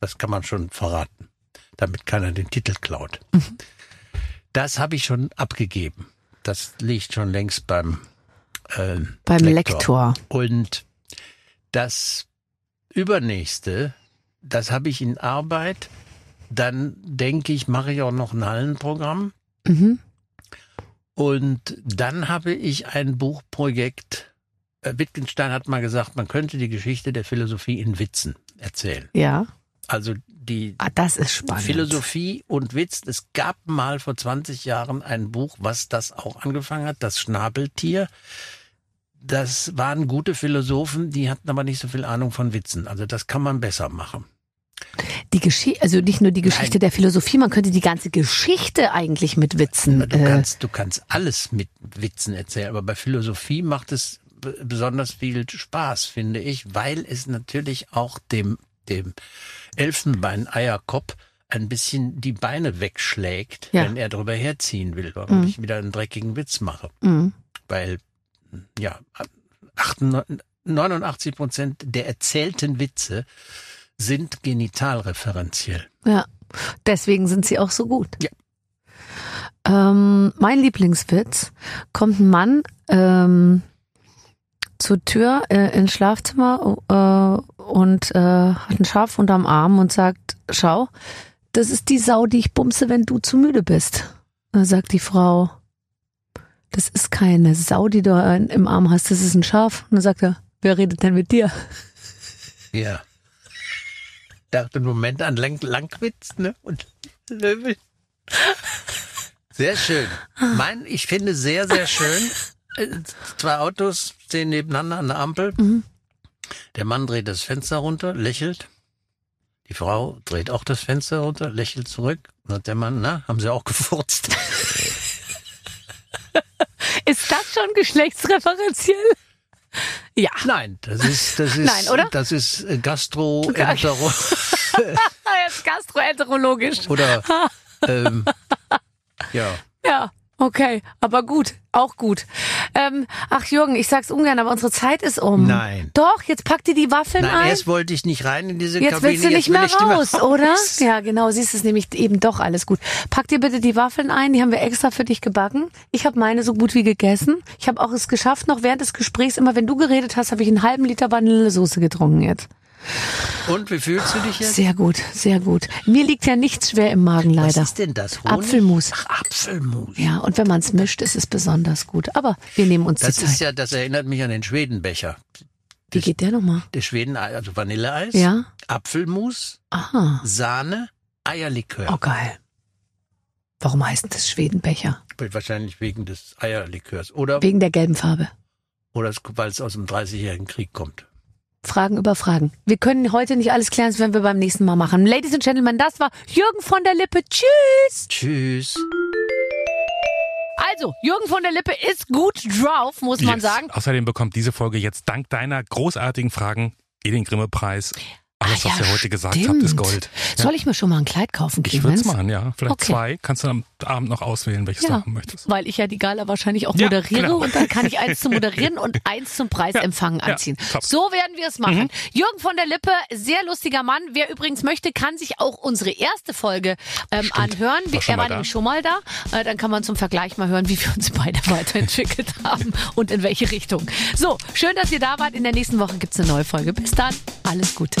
Das kann man schon verraten, damit keiner den Titel klaut. Das habe ich schon abgegeben. Das liegt schon längst beim äh, Beim Lektor. Und das übernächste, das habe ich in Arbeit. Dann denke ich, mache ich auch noch ein Hallenprogramm. Mhm. Und dann habe ich ein Buchprojekt. Äh, Wittgenstein hat mal gesagt, man könnte die Geschichte der Philosophie in Witzen erzählen. Ja. Also die Ah, das ist spannend. Philosophie und Witz. Es gab mal vor 20 Jahren ein Buch, was das auch angefangen hat, das Schnabeltier. Das waren gute Philosophen, die hatten aber nicht so viel Ahnung von Witzen. Also das kann man besser machen. Die Geschichte, also nicht nur die Geschichte Nein. der Philosophie, man könnte die ganze Geschichte eigentlich mit Witzen. Du Äh, kannst, du kannst alles mit Witzen erzählen, aber bei Philosophie macht es besonders viel Spaß, finde ich, weil es natürlich auch dem, dem Elfenbein-Eierkopf ein bisschen die Beine wegschlägt, Ja. wenn er drüber herziehen will, warum Mhm. ich wieder einen dreckigen Witz mache. mh. Weil, ja, 88 89 Prozent der erzählten Witze sind genitalreferenziell. Ja, deswegen sind sie auch so gut. Ja. Ähm, mein Lieblingswitz kommt ein Mann ähm, zur Tür äh, ins Schlafzimmer äh, und äh, hat ein Schaf unterm Arm und sagt, schau, das ist die Sau, die ich bumse, wenn du zu müde bist. Dann sagt die Frau, das ist keine Sau, die du im Arm hast, das ist ein Schaf. Und dann sagt er, wer redet denn mit dir? Ja. Dachte einen Moment an Lang Langwitz, ne? Und Löwe. Sehr schön. Mein, ich finde sehr, sehr schön. Zwei Autos stehen nebeneinander an der Ampel. Mhm. Der Mann dreht das Fenster runter, lächelt. Die Frau dreht auch das Fenster runter, lächelt zurück. Und sagt der Mann, na, haben sie auch gefurzt? Ist das schon geschlechtsreferenziell? Ja. Nein, das ist, das ist, Nein, oder? das ist äh, Gastroentero Jetzt gastroenterologisch. oder, ähm, ja. Ja, okay, aber gut, auch gut. Ähm, ach Jürgen, ich sag's ungern, aber unsere Zeit ist um. Nein. Doch, jetzt pack dir die Waffeln Nein, ein. erst wollte ich nicht rein in diese Jetzt Kabine. willst du nicht mehr ich nicht raus, oder? Ja, genau, siehst es nämlich eben doch alles gut. Pack dir bitte die Waffeln ein, die haben wir extra für dich gebacken. Ich habe meine so gut wie gegessen. Ich habe auch es geschafft, noch während des Gesprächs, immer wenn du geredet hast, habe ich einen halben Liter Vanillesoße getrunken jetzt. Und wie fühlst du dich jetzt? Sehr gut, sehr gut. Mir liegt ja nichts schwer im Magen Was leider. ist denn das? Honig? Apfelmus. Ach, Apfelmus. Ja, und wenn man es mischt, ist es besonders gut. Aber wir nehmen uns Das die ist Zeit. ja, das erinnert mich an den Schwedenbecher. Wie geht der nochmal? Der Schweden, also Vanilleeis, Ja? Apfelmus, Aha. Sahne, Eierlikör. Oh, geil. Warum heißt das Schwedenbecher? Wahrscheinlich wegen des Eierlikörs. Oder, Wegen der gelben Farbe. oder weil es aus dem 30-jährigen Krieg kommt. Fragen über Fragen. Wir können heute nicht alles klären, das werden wir beim nächsten Mal machen. Ladies and Gentlemen, das war Jürgen von der Lippe. Tschüss! Tschüss. Also, Jürgen von der Lippe ist gut drauf, muss man Yes. sagen. Außerdem bekommt diese Folge jetzt dank deiner großartigen Fragen eh den Grimme-Preis. Alles, Ah, was ja, ihr heute gesagt stimmt. habt, ist Gold. Soll ich mir schon mal ein Kleid kaufen, Ich würde Clemens? es machen, ja. Vielleicht Okay. zwei. Kannst du am Abend noch auswählen, welches Ja. du haben möchtest. Weil ich ja die Gala wahrscheinlich auch Ja, moderiere genau. und dann kann ich eins zum Moderieren und eins zum Preisempfangen Ja, anziehen. So werden wir es machen. Jürgen von der Lippe, sehr lustiger Mann. Wer übrigens möchte, kann sich auch unsere erste Folge ähm, anhören. War er war nämlich schon mal da. Äh, dann kann man zum Vergleich mal hören, wie wir uns beide weiterentwickelt haben und in welche Richtung. So, schön, dass ihr da wart. In der nächsten Woche gibt's eine neue Folge. Bis dann. Alles Gute.